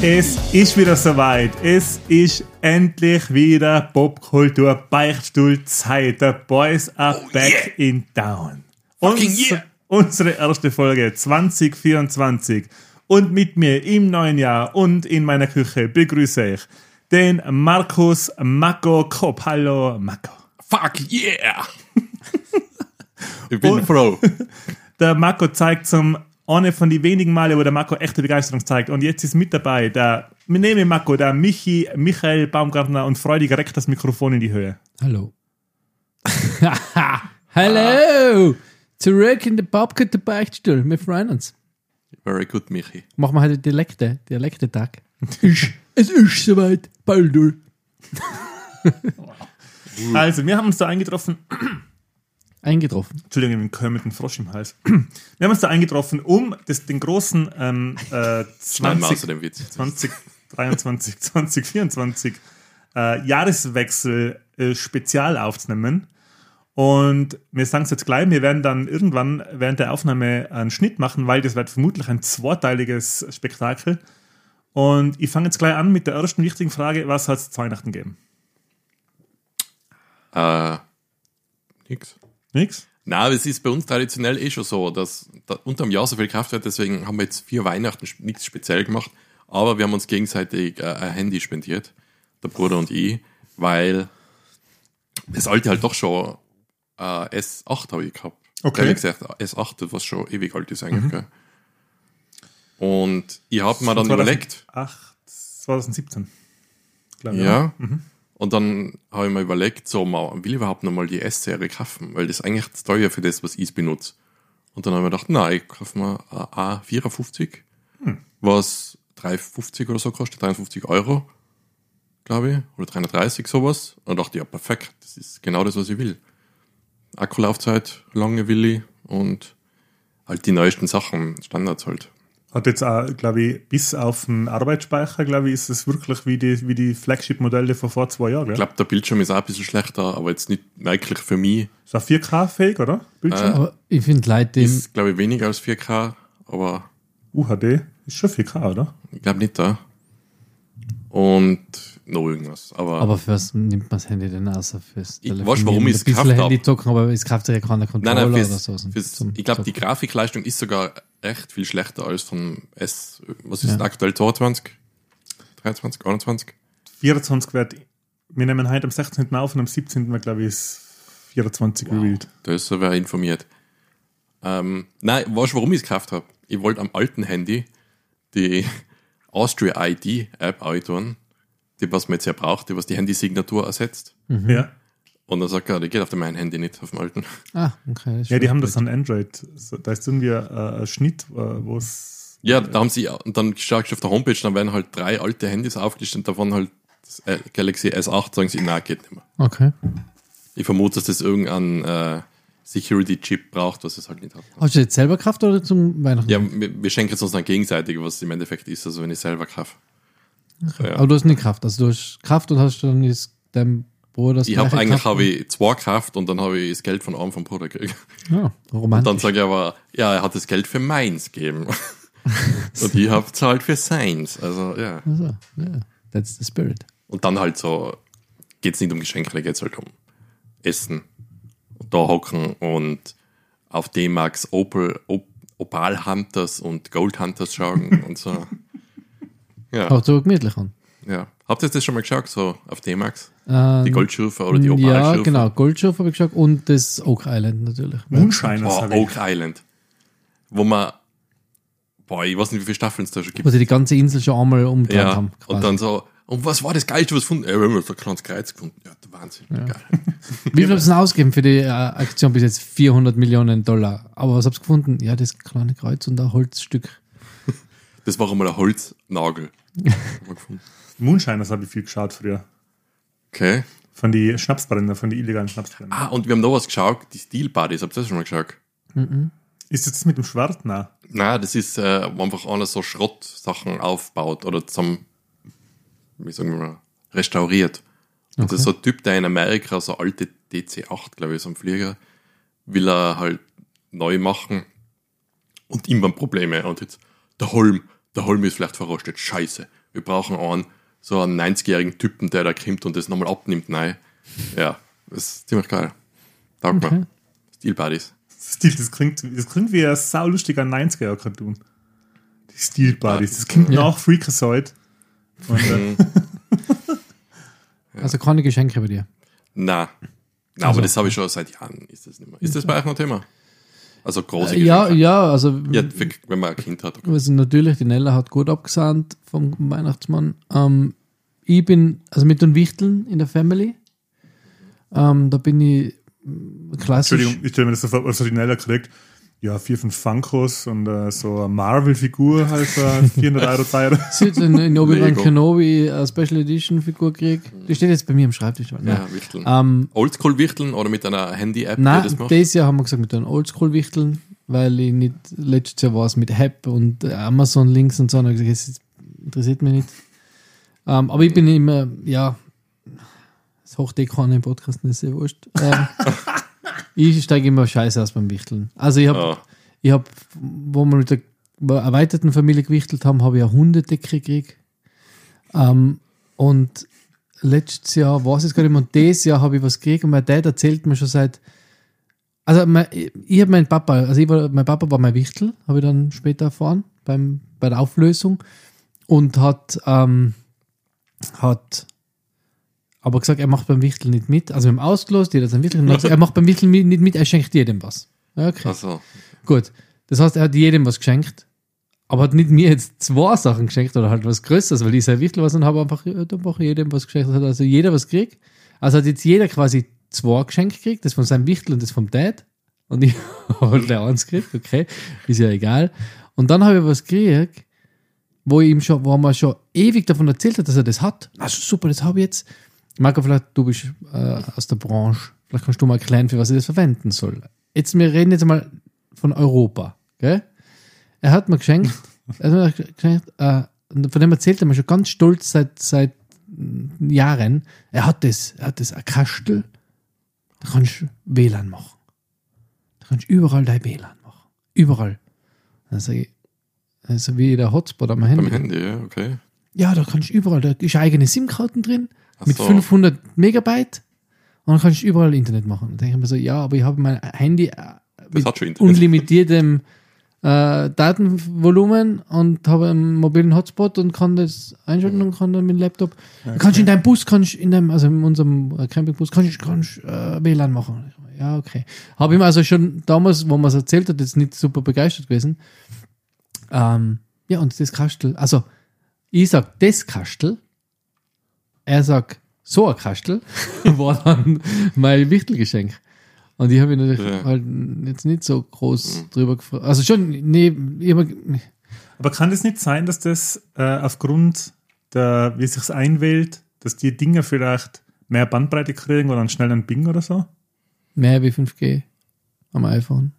Es ist wieder soweit. Es ist endlich wieder Popkultur Beichtstuhl Zeit. The Boys are Oh, back in town. Uns- yeah. Unsere erste Folge 2024. Und mit mir im neuen Jahr und in meiner Küche begrüße ich den Markus Mako Kopp. Hallo Mako. Fuck yeah! ich bin Und- froh. Der Marco zeigt zum eine von den wenigen Male, wo der Marco echte Begeisterung zeigt. Und jetzt ist mit dabei der, wir nehmen Marco, der Michi, Michael Baumgartner und freudig reckt das Mikrofon in die Höhe. Hallo. Hallo! Zurück in der Popcut der Beichtstuhl. Wir freuen uns. Very good, Michi. Machen wir heute Dialekte, Dialektetag. Ist- es ist soweit. Baldur. Also, wir haben uns da eingetroffen, Eingetroffen. Entschuldigung, ich bin mit dem Frosch im Hals. Wir haben uns da eingetroffen, um das, den großen ähm, äh, Schneiden wir 20, außer dem Witz. 2023, 2024 äh, Jahreswechsel äh, Spezial aufzunehmen. Und wir sagen es jetzt gleich, wir werden dann irgendwann während der Aufnahme einen Schnitt machen, weil das wird vermutlich ein zweiteiliges Spektakel. Und ich fange jetzt gleich an mit der ersten wichtigen Frage, was hat es zu Weihnachten gegeben? Äh, nix. Nix? Na, aber es ist bei uns traditionell eh schon so, dass da unterm Jahr so viel Kraft wird, deswegen haben wir jetzt vier Weihnachten nichts speziell gemacht, aber wir haben uns gegenseitig äh, ein Handy spendiert, der Bruder und ich, weil das alte halt doch schon äh, S8 habe ich gehabt. Okay. Ehrlich gesagt, S8, was schon ewig alt ist eigentlich, gell? Und ich habe mir dann überlegt, 2008, 2017. Glaube ich, Ja. oder? Und dann habe ich mir überlegt, so, man will ich überhaupt nochmal die S-Serie kaufen, weil das ist eigentlich zu teuer für das, was ich benutze. Und dann habe ich mir gedacht, nein, ich kaufe mir ein A54, was 3,50 oder so kostet, 53 Euro, glaube ich, oder 330 sowas. Und dachte, ja, perfekt, das ist genau das, was ich will. Akkulaufzeit, lange will ich und halt die neuesten Sachen, Standards halt. Hat jetzt auch, glaube ich, bis auf den Arbeitsspeicher, glaube ich, ist es wirklich wie die, wie die Flagship-Modelle von vor zwei Jahren. Ich glaube, der Bildschirm ist auch ein bisschen schlechter, aber jetzt nicht merklich für mich. Ist auch 4K-fähig, oder? Bildschirm? Aber ich finde Leute, die Ist, glaube ich, weniger als 4K, aber UHD ist schon 4K, oder? Ich glaube nicht da. Und noch irgendwas. Aber, aber für was nimmt man das Handy denn außer fürs Ich weiß, warum ich es Ein bisschen gekauft Handy hab. zocken, aber es kauft sich ja keiner nein, Controller nein, oder fürs, so. fürs, zum ich glaube, die. Grafikleistung ist sogar echt viel schlechter als von S. Was ist Ja. aktuell 22? 23, 21? 24 wird, wir nehmen heute am 16. auf und am 17. wird, glaube ich, ist 24 revealed. Da ist wer informiert. Ähm, nein, weißt du, warum ich es gekauft habe? Ich wollte am alten Handy die Austria ID App tun, die was man jetzt ja braucht, die was die Handysignatur ersetzt. Mhm. Ja. Und dann sagt er, die geht auf dem meinen Handy nicht, auf dem alten. Ah, okay. ja, die haben das an Android. Da ist irgendwie äh, ein Schnitt, äh, wo es. Ja, da haben sie, und dann schaust du auf der Homepage, dann werden halt drei alte Handys aufgelistet und davon halt das äh, Galaxy S8, sagen sie, na, geht nicht mehr. Okay. Ich vermute, dass das irgendein äh, Security-Chip braucht, was es halt nicht hat. Hast du jetzt selber gekauft oder zum Weihnachten? Ja, wir, wir schenken es uns dann gegenseitig, was es im Endeffekt ist, also wenn ich selber kaufe. So, ja. Aber du hast nicht gekauft. Also du hast gekauft und hast dann ist deinem Bruder das Ich habe eigentlich habe ich zwei gekauft und dann habe ich das Geld von einem vom Bruder gekriegt. Ja, Und romantisch. dann sage ich aber, ja, er hat das Geld für meins gegeben. und ich habe zahlt für seins. Also ja. also, ja, that's the spirit. Und dann halt so, geht's nicht um Geschenke, da geht's halt um Essen. Und da hocken und auf D-Max Op Opal Hunters und Gold Hunters schauen und so. Ja, Hört so gemütlich an. ja. Habt ihr das schon mal geschaut, so auf D-Max? Ähm, Die Goldschürfe oder die Ja, Opalschürfe? genau. Goldschiff habe ich geschaut und das Oak Island natürlich. Moonshiners ich. Oak Island. Wo man, boah, ich weiß nicht, wie viele Staffeln es da schon gibt. Wo sie die ganze Insel schon einmal umgedreht Ja, haben. und dann so, und was war das Geilste, was gefunden? Ja, wir haben so ein kleines Kreuz gefunden. Ja, Wahnsinn, geil. Wie viel haben sie denn ausgegeben für die äh, Aktion bis jetzt? 400 Millionen Dollar. Aber was habt ihr gefunden? Ja, das kleine Kreuz und ein Holzstück. Das war einmal ein Holznagel. Gefunden. Moonshiners habe ich viel geschaut früher. okay. Von die Schnapsbrenner, von die illegalen Schnapsbrenner. Ah, und wir haben noch was geschaut, die Steel Buddies, habt ihr das schon mal geschaut? Ist das mit dem Schwert? Nein. Nein, das ist äh, wo einfach einer so Schrottsachen aufbaut oder zum, wie sagen wir mal, restauriert. Und das ist so ein Typ, der in Amerika so alte DC-8, glaube ich, so ein Flieger, will er halt neu machen und immer Probleme. Und jetzt, der Holm, der Holm ist vielleicht verrostet. Scheiße. Wir brauchen einen, so einen 90-jährigen Typen, der da kommt und das nochmal abnimmt. Nein. Ja, das ist ziemlich geil. Taugt Okay. mir. Steel Buddies. Stil, das klingt, das klingt wie ein saulustiger 90er-Cartoon. Die Steel Buddies. Das klingt Ja. nach Freakazoid. Äh, Also keine Geschenke bei dir. Na, na Also- aber das habe ich schon seit Jahren. Ist das nicht mehr. Ist das bei euch noch Thema? Also große Äh, ja, Geschenke. ja, also Ja, wenn man ein Kind hat. Okay. Also natürlich, die Nella hat gut abgesandt vom Weihnachtsmann. Ähm, ich bin, also mit den Wichteln in der Family, ähm, da bin ich mm, klassisch. Entschuldigung, ich stelle mir das so vor, was hat die Nella gekriegt? Ja, vier, fünf Funkos und äh, so eine Marvel-Figur, halt für 400 Euro teuer. Sie hat in, in Obi-Wan. Kenobi eine Special Edition Figur gekriegt. Die steht jetzt bei mir am Schreibtisch. Ja, Wichteln. Ähm, Oldschool-Wichteln oder mit einer Handy-App, Nein, die das macht? dieses Jahr haben wir gesagt mit den Oldschool-Wichteln, weil ich nicht, letztes Jahr war es mit App und äh, Amazon-Links und so, und ich gesagt, das interessiert mich nicht. Ähm, aber ich bin immer, ja, das Hochdekon im Podcast ist sehr wurscht. Ähm, ich steige immer scheiße aus beim Wichteln. Also ich habe, Ah, ich habe, wo wir mit der erweiterten Familie gewichtelt haben, habe ich eine Hundedecke gekriegt. Ähm, und letztes Jahr war es jetzt gar nicht mehr. Und dieses Jahr habe ich was gekriegt und mein Dad erzählt mir schon seit. Also mein, ich habe meinen Papa, also ich war, mein Papa war mein Wichtel, habe ich dann später erfahren beim, bei der Auflösung und hat, ähm, hat aber gesagt, er macht beim Wichtel nicht mit. Also wir haben ausgelost, jeder hat sein Wichtel gesagt, er macht beim Wichtel nicht mit, er schenkt jedem was. Okay. also, Gut. Das heißt, er hat jedem was geschenkt, aber hat nicht mir jetzt zwei Sachen geschenkt oder halt was Größeres, weil ich sein Wichtel was und habe einfach, ja, einfach jedem was geschenkt. Hat also jeder was gekriegt. Also hat jetzt jeder quasi zwei Geschenke gekriegt, das von seinem Wichtel und das vom Dad. Und ich habe der eins gekriegt, okay, ist ja egal. Und dann habe ich was gekriegt, wo ich ihm schon, wo er mir schon ewig davon erzählt hat, dass er das hat. Also super, das habe ich jetzt. Marco, vielleicht du bist äh, aus der Branche, vielleicht kannst du mal erklären, für was ich das verwenden soll. Jetzt, wir reden jetzt mal von Europa, gell? Er hat mir geschenkt, er hat mir geschenkt, äh, von dem erzählt er mir schon ganz stolz seit, seit mm, Jahren, er hat das, er hat das, ein Kastel, da kannst du WLAN machen. Da kannst du überall dein WLAN machen. Überall. Dann sage ich, also wie der Hotspot am Handy. beim Handy, ja, okay. Ja, da kannst du überall, da ist eigene SIM-Karten drin Ach mit so. 500 Megabyte und dann kannst du überall Internet machen. Da denke ich mir so, ja, aber ich habe mein Handy äh, mit unlimitiertem äh, Datenvolumen und habe einen mobilen Hotspot und kann das einschalten und kann dann mit dem Laptop. Kannst du in deinem Bus, kannst du in deinem, also in unserem äh, Campingbus, kannst du kannst, äh, WLAN machen. Ja, okay. Habe ich mir also schon damals, wo man es erzählt hat, jetzt nicht super begeistert gewesen. Ähm, ja, und das Kastel, also ich sag das Kastel, er sagt so ein Kastel, war dann mein Wichtelgeschenk. Und ich habe mich natürlich Ja. halt jetzt nicht so groß drüber gefreut. Also schon, nee, ich hab, Aber kann das nicht sein, dass das äh, aufgrund der, wie es sich einwählt, dass die Dinger vielleicht mehr Bandbreite kriegen oder einen schnellen Bing oder so? mehr wie 5G am iPhone.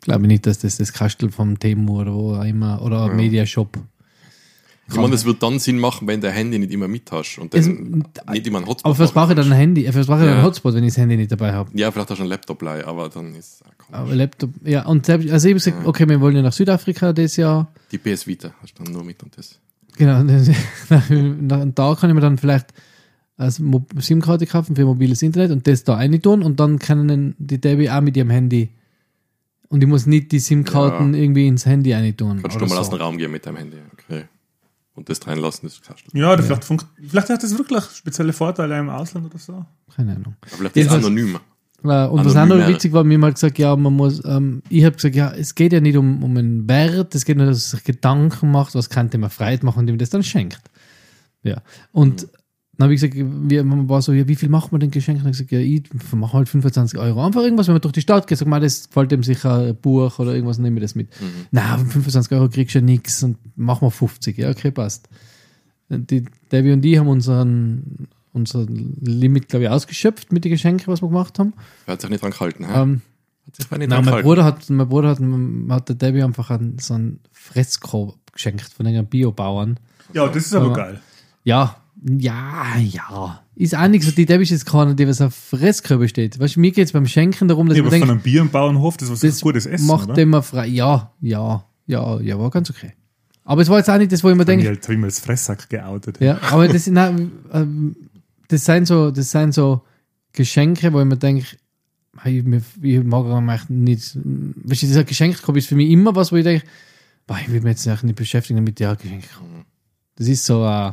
Glaube ich nicht, dass das das Kastel vom Temu oder wo auch immer, oder Ja. Mediashop. Ich meine, das wird dann Sinn machen, wenn der Handy nicht immer mit hast und Es- nicht immer einen Hotspot Aber was brauche ich dann ein Handy? Was brauche ich Ja. einen Hotspot, wenn ich das Handy nicht dabei habe? Ja, vielleicht hast du einen Laptop leih, aber dann ist auch komisch. Aber Laptop, ja, und selbst, also ich habe gesagt, okay, wir wollen ja nach Südafrika das Jahr. Die PS Vita hast du dann nur mit und das. Genau, und da kann ich mir dann vielleicht als Mo- SIM-Karte kaufen für mobiles Internet und das da rein tun und dann können die Debbie auch mit ihrem Handy und ich muss nicht die SIM-Karten Ja. irgendwie ins Handy rein tun. Kannst du mal aus dem Raum gehen mit deinem Handy. Okay. Und das reinlassen, das kannst du. Ja, oder Vielleicht, vielleicht hat das wirklich spezielle Vorteile im Ausland oder so. Keine Ahnung. Aber vielleicht ist es anonym. Äh, Und was auch Anonymer. noch witzig war, mir mal gesagt, ja, man muss, ähm, ich habe gesagt, ja, es geht ja nicht um, um einen Wert, es geht nur, dass es sich Gedanken macht, was könnte man Freude machen und ihm das dann schenkt. Ja. Und dann habe ich gesagt, wir, man war so, ja, wie viel macht man denn Geschenk? Und habe ich gesagt, ja, ich mache halt 25 Euro. Einfach irgendwas, wenn man durch die Stadt geht, sagt man, das gefällt dem sicher ein Buch oder irgendwas, nehme ich das mit. Na, 25 Euro kriegst du ja nichts und machen wir 50. Ja, okay, passt. Die Debbie und ich haben unseren, unser Limit, glaube ich, ausgeschöpft mit den Geschenken, was wir gemacht haben. Er hat sich nicht dran gehalten. hä? Ähm, sich nicht Nein, mein. Bruder hat, mein Bruder hat, hat der Debbie einfach einen, so einen Fresskorb geschenkt von einem Biobauern. Ja, das ist aber geil. Ja, ja, ja. Ist auch nichts, die Debbie ist jetzt keine, die was auf Fresskörbe steht. Weißt du, mir geht es beim Schenken darum, dass Ja, man aber von denkt, einem Bier- und Bauernhof, das ist was das gutes Essen, macht oder? immer frei. Ja, ja, ja, ja, war ganz okay. Aber es war jetzt auch nicht das, wo ich mir Ich denke, halt, hab ich mir das Fresssack geoutet. ja, aber das, sind auch, ähm, das sind so, das sind so Geschenke, wo ich mir denke, ich, mag eigentlich nicht, weißt du, dieser Geschenkkorb ist für mich immer was, wo ich denke, boah, ich will mich jetzt nicht beschäftigen mit der Geschenk. Das ist so äh,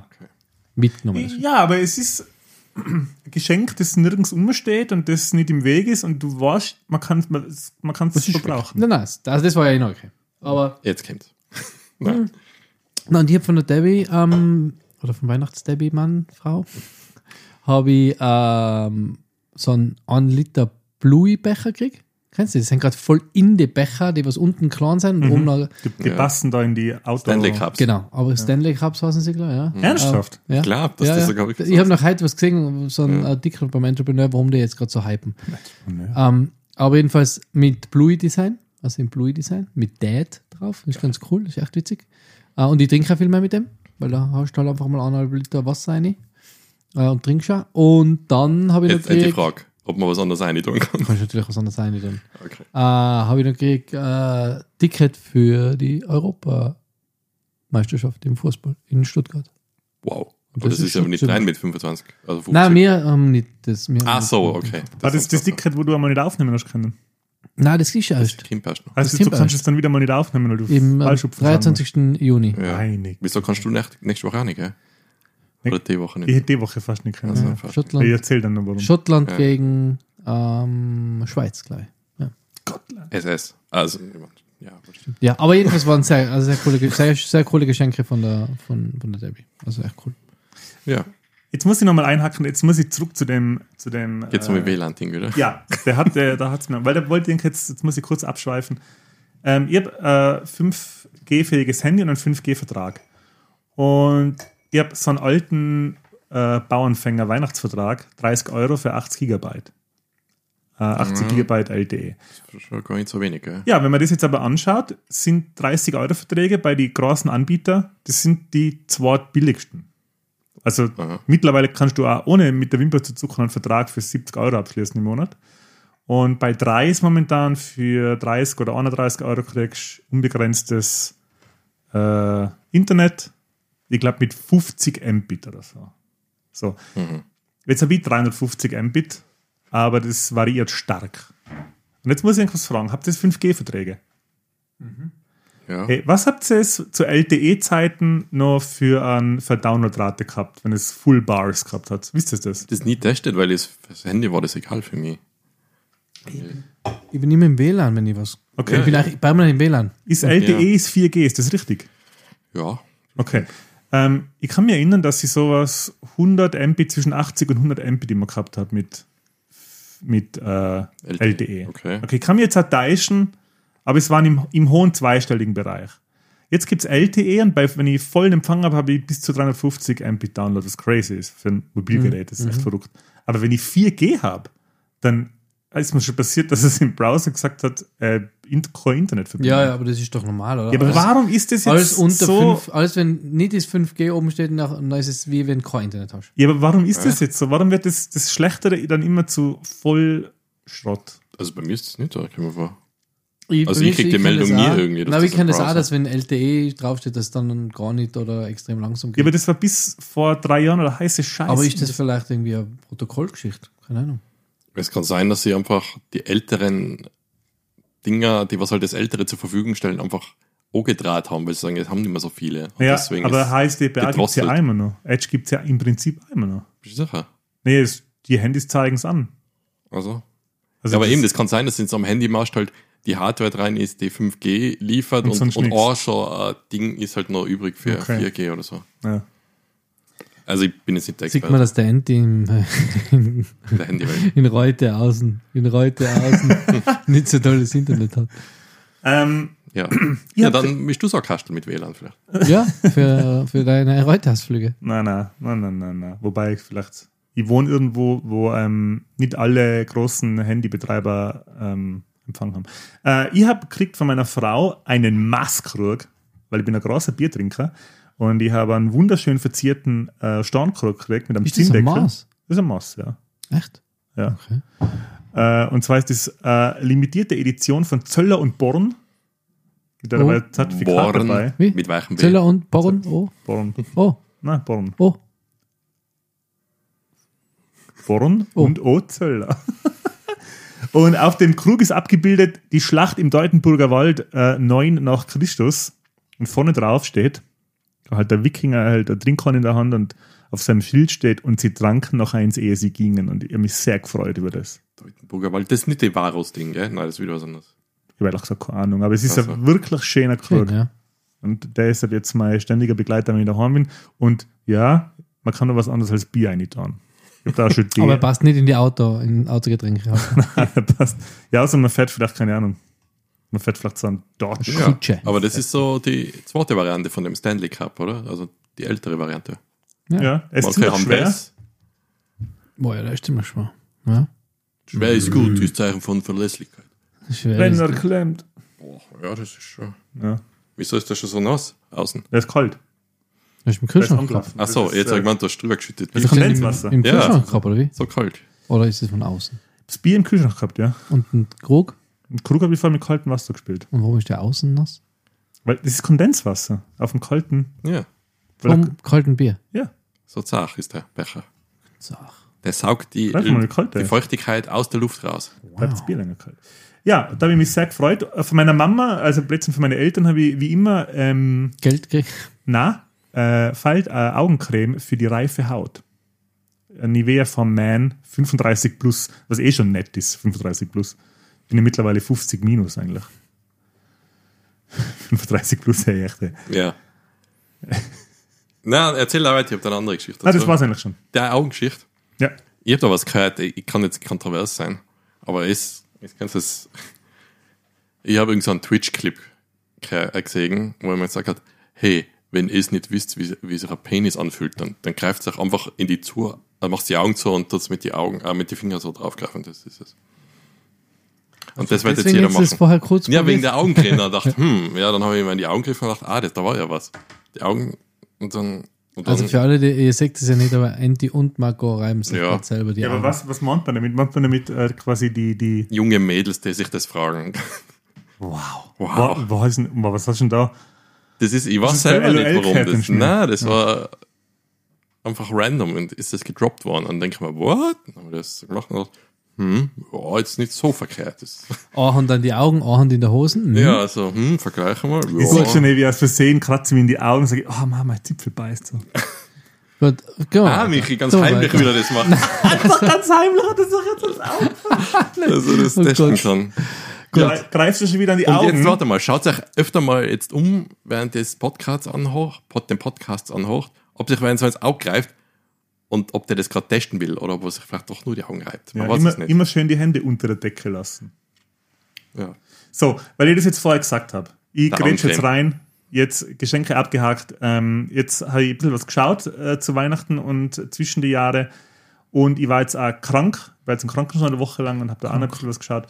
mitgenommen. Ja, aber es ist ein Geschenk, das nirgends umsteht und das nicht im Weg ist und du weißt, man kann es man, man kann's verbrauchen. Nein, nein, also das war ja eh noch okay. Aber Jetzt kommt's. Nein. Na, und ich habe von der Debbie, ähm, oder vom Weihnachts-Debbie, Mann, Frau, habe ich ähm, so einen 1 Liter Bluey-Becher gekriegt. Kennst du das? Das sind gerade voll in die Becher, die was unten klein sind und oben noch, Die, die Ja. passen da in die Auto. Stanley Cups. Genau, aber Stanley Cups heißen sie, glaube ich, ja. Ernsthaft? Ja. Ich glaub, dass ja, das ja. sogar wirklich Ich habe noch heute was gesehen, so einen Artikel beim Entrepreneur, warum die jetzt gerade so hypen. Ja. Ähm, aber jedenfalls mit Bluey Design, also im Bluey Design, mit Dad drauf. Das ist ganz cool, das ist echt witzig. Äh, und ich trinke auch viel mehr mit dem, weil da hast du halt einfach mal eineinhalb Liter Wasser rein äh, und trinkst schon. Und dann habe ich Jetzt noch nicht die Frage, ob man was anderes rein tun kann. kannst natürlich was anderes rein tun. Okay. Äh, habe ich noch gekriegt, äh, Ticket für die Europameisterschaft im Fußball in Stuttgart. Wow. Und Aber das das, ist ist aber nicht rein mit 25. Also 50. Nein, wir haben nicht das. Wir Ah, nicht- so, okay. Ah, das ist das Ticket, wo du einmal nicht aufnehmen hast können. Nein, das ist erst noch. Also Das du kannst es dann wieder mal nicht aufnehmen, weil du im äh, falsch abgefahren 23. Juni. Ja. Einig. Wieso kannst du nächste, nächste Woche auch nicht, gell? Oder die Woche Ich nicht? hätte die Woche fast nicht können. Also, Ja, fast. Schottland. Ich erzähl dann noch warum. Schottland Ja. gegen ähm, Schweiz, glaube ich. Ja. SS. Also, ja, ja, aber jedenfalls waren sehr, also sehr, coole, sehr, sehr coole Geschenke von der, von, von der Debbie. Also echt cool. ja. Jetzt muss ich nochmal einhacken, jetzt muss ich zurück zu dem. Zu dem Jetzt äh, um WLAN-Ding wieder. Ja, der hat, der, da hat's mir, weil der wollte ich jetzt, jetzt muss ich kurz abschweifen. Ähm, ich habe äh, 5G-fähiges Handy und einen 5G-Vertrag. Und ich habe so einen alten äh, Bauernfänger-Weihnachtsvertrag, 30 Euro für 80 Gigabyte. Äh, 80 Mhm. Gigabyte LTE. Das ist schon gar nicht so wenig, gell? Ja, wenn man das jetzt aber anschaut, sind 30 Euro Verträge bei den großen Anbietern, das sind die zwei billigsten. Also Aha. mittlerweile kannst du auch ohne mit der Wimper zu zucken einen Vertrag für 70 Euro abschließen im Monat. Und bei drei ist momentan für 30 oder 31 Euro kriegst du unbegrenztes äh, Internet. Ich glaube mit 50 Mbit oder so. So. Mhm. Jetzt habe ich 350 Mbit, aber das variiert stark. Und jetzt muss ich irgendwas fragen. Habt ihr 5G-Verträge? Ja. Hey, was habt ihr es zu LTE-Zeiten noch für, ein, für Downloadrate gehabt, wenn es Full Bars gehabt hat? Wisst ihr das? Das nie testet, weil das, fürs Handy war das egal für mich. Ich bin immer im WLAN, wenn ich was. Okay. Ich bin eigentlich permanent im WLAN. Ist LTE ist 4G, ist das richtig? Ja. Okay. Ähm, ich kann mich erinnern, dass ich sowas 100 Mbit zwischen 80 und 100 Mbit immer gehabt habe mit, mit äh, LTE. Okay. Okay, ich kann mich jetzt auch täuschen, aber es waren im, im hohen zweistelligen Bereich. Jetzt gibt es LTE und bei, wenn ich vollen Empfang habe, habe ich bis zu 350 Mbit Download, was crazy ist für ein Mobilgerät. Das ist echt verrückt. Aber wenn ich 4G habe, dann ist mir schon passiert, dass es im Browser gesagt hat, äh, in, kein Internetverbindung. Ja, ja, aber das ist doch normal, oder? Ja, aber alles, warum ist das jetzt alles unter so? 5, alles wenn nicht das 5G oben steht, nach- dann ist es wie wenn du kein Internet hast. Ja, aber warum ist das jetzt so? Warum wird das, das Schlechtere dann immer zu Vollschrott? Also bei mir ist es nicht so, kann man vor. Ich, Also mir ich krieg ist- die Meldung nie irgendwie, Nein, aber ich das kenne das auch, dass wenn LTE draufsteht, dass dann gar nicht oder extrem langsam Ja, geht. aber das war bis vor drei Jahren oder heiße Scheiße. aber ist das vielleicht irgendwie eine Protokollgeschichte? Keine Ahnung. Es kann sein, dass sie einfach die älteren Dinger, die was halt das Ältere zur Verfügung stellen, einfach angedraht haben, weil sie sagen, jetzt haben nicht mehr so viele. Und ja, aber HSDPA gibt es ja immer noch. Edge gibt es ja im Prinzip immer noch. bist du sicher? Nee, es, die Handys zeigen es an. Also. Also ja, aber das- eben, das kann sein, dass jetzt am Handy machst halt die Hardware rein ist, die 5G liefert Und und, und, auch schon ein Ding ist halt noch übrig für Okay. 4G oder so. Ja. Also ich bin jetzt nicht der Sieht man, Experte dass der Enti in, in, in der Handywelt. in Reute außen, in Reute außen nicht so tolles Internet hat. Ähm, Ja. ja, dann bist du so ein Kastel mit WLAN vielleicht. Ja, für, für deine Reute-Ausflüge. nein, nein, nein, nein, nein, nein. Wobei ich vielleicht, ich wohne irgendwo, wo ähm, nicht alle großen Handybetreiber ähm, empfangen haben. Äh, ich habe gekriegt von meiner Frau einen Maßkrug, weil ich bin ein großer Biertrinker. Und ich habe einen wunderschön verzierten äh, Sternkrug gekriegt mit einem Ist das ein. Maß? Das ist ein Maß, ja. Echt? ja. Okay. Äh, und zwar ist das äh, limitierte Edition von Zöller und Born. Mit Oh. einem Zertifikat Born dabei. Wie? mit weichem B. Zeller und Born? Oh, Born. oh, Nein, Born. oh. Born Oh. und O Zöller. und auf dem Krug ist abgebildet die Schlacht im Deutenburger Wald äh, 9 nach Christus. Und vorne drauf steht, halt der Wikinger hält ein Trinkhorn in der Hand und auf seinem Schild steht, und sie tranken noch eins, ehe sie gingen. Und ich habe mich sehr gefreut über das. Teutoburger Wald. Das ist nicht die Varus-Ding, gell? Nein, das ist wieder was anderes. Ich habe ehrlich gesagt keine Ahnung, aber es ist Ach so. ein wirklich schöner Krug. Schön, ja. Und der ist halt jetzt mein ständiger Begleiter, wenn ich daheim bin. Und ja, man kann noch was anderes als Bier reingetan. Ich da auch schon Tee. Aber er passt nicht in die Auto, in Autogetränke. passt. Ja, außer man fährt vielleicht, keine Ahnung. Man fährt vielleicht so ein Dodge. Ja, Kutsche. aber das ist so die zweite Variante von dem Stanley Cup, oder? Also die ältere Variante. Ja, es ist ziemlich schwer. das. Boah, ja, da ist immer schwer. Ja. Schwer ist gut, ist Zeichen von Verlässlichkeit. Schwer Wenn ist, er klemmt. Boah, ja, das ist schon. Ja, Wieso ist das schon so nass außen? der ist kalt. hast du im ist Kühlschrank gehabt? angelaufen. Ach so, Das ist, jetzt äh, habe ich gemeint, du hast drüber geschüttet. Das Hast ist im, Kondenswasser. im Ja. Kühlschrank gehabt, oder wie? So kalt. Oder ist es von außen? das Bier im Kühlschrank gehabt, ja. Und ein Krug? Und Krug habe ich vorher mit kaltem Wasser gespielt. Und warum ist der außen nass? Weil das ist Kondenswasser. Auf dem kalten. Ja, Weil Vom kalten Bier. ja, so zart ist der Becher. So. Der saugt die, kalt die. Feuchtigkeit aus der Luft raus. bleibt das Bier länger kalt. Ja, da habe ich mich sehr gefreut. Von meiner Mama, also plötzlich von meinen Eltern, habe ich wie immer ähm, Geld gekriegt. Na, äh, Falt, äh, Augencreme für die reife Haut. Äh, Nivea vom Man 35 plus, was eh schon nett ist, 35 plus. Bin ja mittlerweile 50 minus eigentlich. 35 plus, hey, echt. ey. Ja. Na, erzähl da weiter, ich habe eine andere Geschichte. Ah, das dazu. war's eigentlich schon. Der Augengeschichte. Ja. Ich habe da was gehört, ich ich kann jetzt kontrovers sein, aber es, ich kann es. Ich habe irgend so einen Twitch-Clip äh, gesehen, wo jemand gesagt hat, hey, wenn ihr es nicht wisst, wie, wie sich ein Penis anfühlt, dann, dann greift es euch einfach in die zu, dann macht die Augen zu und tut mit die Augen, äh, mit die Finger so draufgreifen, das ist es. Und das wird jetzt Deswegen jeder hättest du das machen. vorher kurz Ja, wegen der Augencreme. Da dachte hm, ja, dann habe ich mir in die Augen gegriffen und gedacht, ah, das, da war ja was. Die Augen, und dann, und dann Also für alle, die, ihr seht es ja nicht, aber Andy und Marco reiben sich Ja. selber die Ja, aber was, was meint man damit? Meint man damit äh, quasi die, die, junge Mädels, die sich das fragen. wow. Wow. Wa- wa- was, was hast du denn da? Das ist, ich weiß ist selber nicht, warum das. Nein, das war einfach random und ist das gedroppt worden. Und dann denke ich mir, what? Dann habe ich das gemacht und dachte, hm, ja, jetzt nicht so verkehrt. Das, Ahand an die Augen, Ahand in der Hosen. Mhm. ja, also, hm, vergleichen wir. Ich sehe schon wie aus Versehen kratze mir in die Augen und sage, oh Mama, mein Zipfel beißt so. Gut, gehen wir Ah. Michi, ganz wir heimlich wieder das machen. Einfach ganz heimlich hat das doch jetzt als Auge. Also, das Oh testen Gott. kann. Gre- Greifst du schon wieder an die Und Augen? jetzt warte mal, schaut euch öfter mal jetzt um, während des Podcasts anhört, pod, den Podcasts anhört, ob sich wer so ins Auge greift und ob der das gerade testen will oder ob er sich vielleicht doch nur die Augen reibt. Man ja, weiß es immer, nicht. immer schön die Hände unter der Decke lassen. Ja. So, weil ich das jetzt vorher gesagt habe. Ich grätsch jetzt rein, jetzt Geschenke abgehakt. Ähm, jetzt habe ich ein bisschen was geschaut äh, zu Weihnachten und zwischen die Jahre. Und ich war jetzt auch krank, war jetzt im Krankenhaus eine Woche lang und habe da auch noch ein bisschen was geschaut.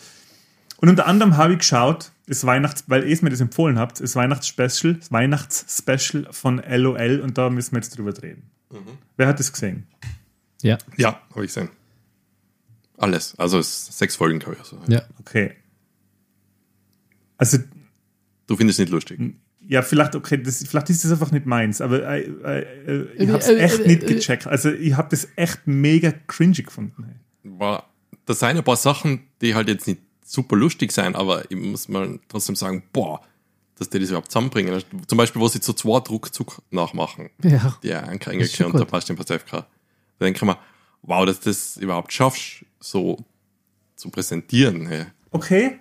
Und unter anderem habe ich geschaut, das Weihnachts, weil ihr es mir das empfohlen habt, das Weihnachtsspecial, das Weihnachtsspecial von LOL und da müssen wir jetzt drüber reden. Wer hat das gesehen? Ja, Ja, habe ich gesehen. Alles. Also es ist sechs Folgen, glaube ich. Also. ja. Okay. Also Du findest es nicht lustig. Ja, vielleicht, okay, das, vielleicht ist das einfach nicht meins, aber äh, äh, äh, ich Äh, hab's äh, echt nicht gecheckt. Also ich habe das echt mega cringy gefunden. War, das sind ein paar Sachen, die halt jetzt nicht super lustig sein, aber ich muss mal trotzdem sagen, boah, dass die das überhaupt zusammenbringen. Zum Beispiel, wo sie zu zwei Druckzug nachmachen. ja. Die Anker schon und der gut. passt in Pasewka. Da denke ich mir, wow, dass du das überhaupt schaffst, so zu präsentieren. Hey. Okay,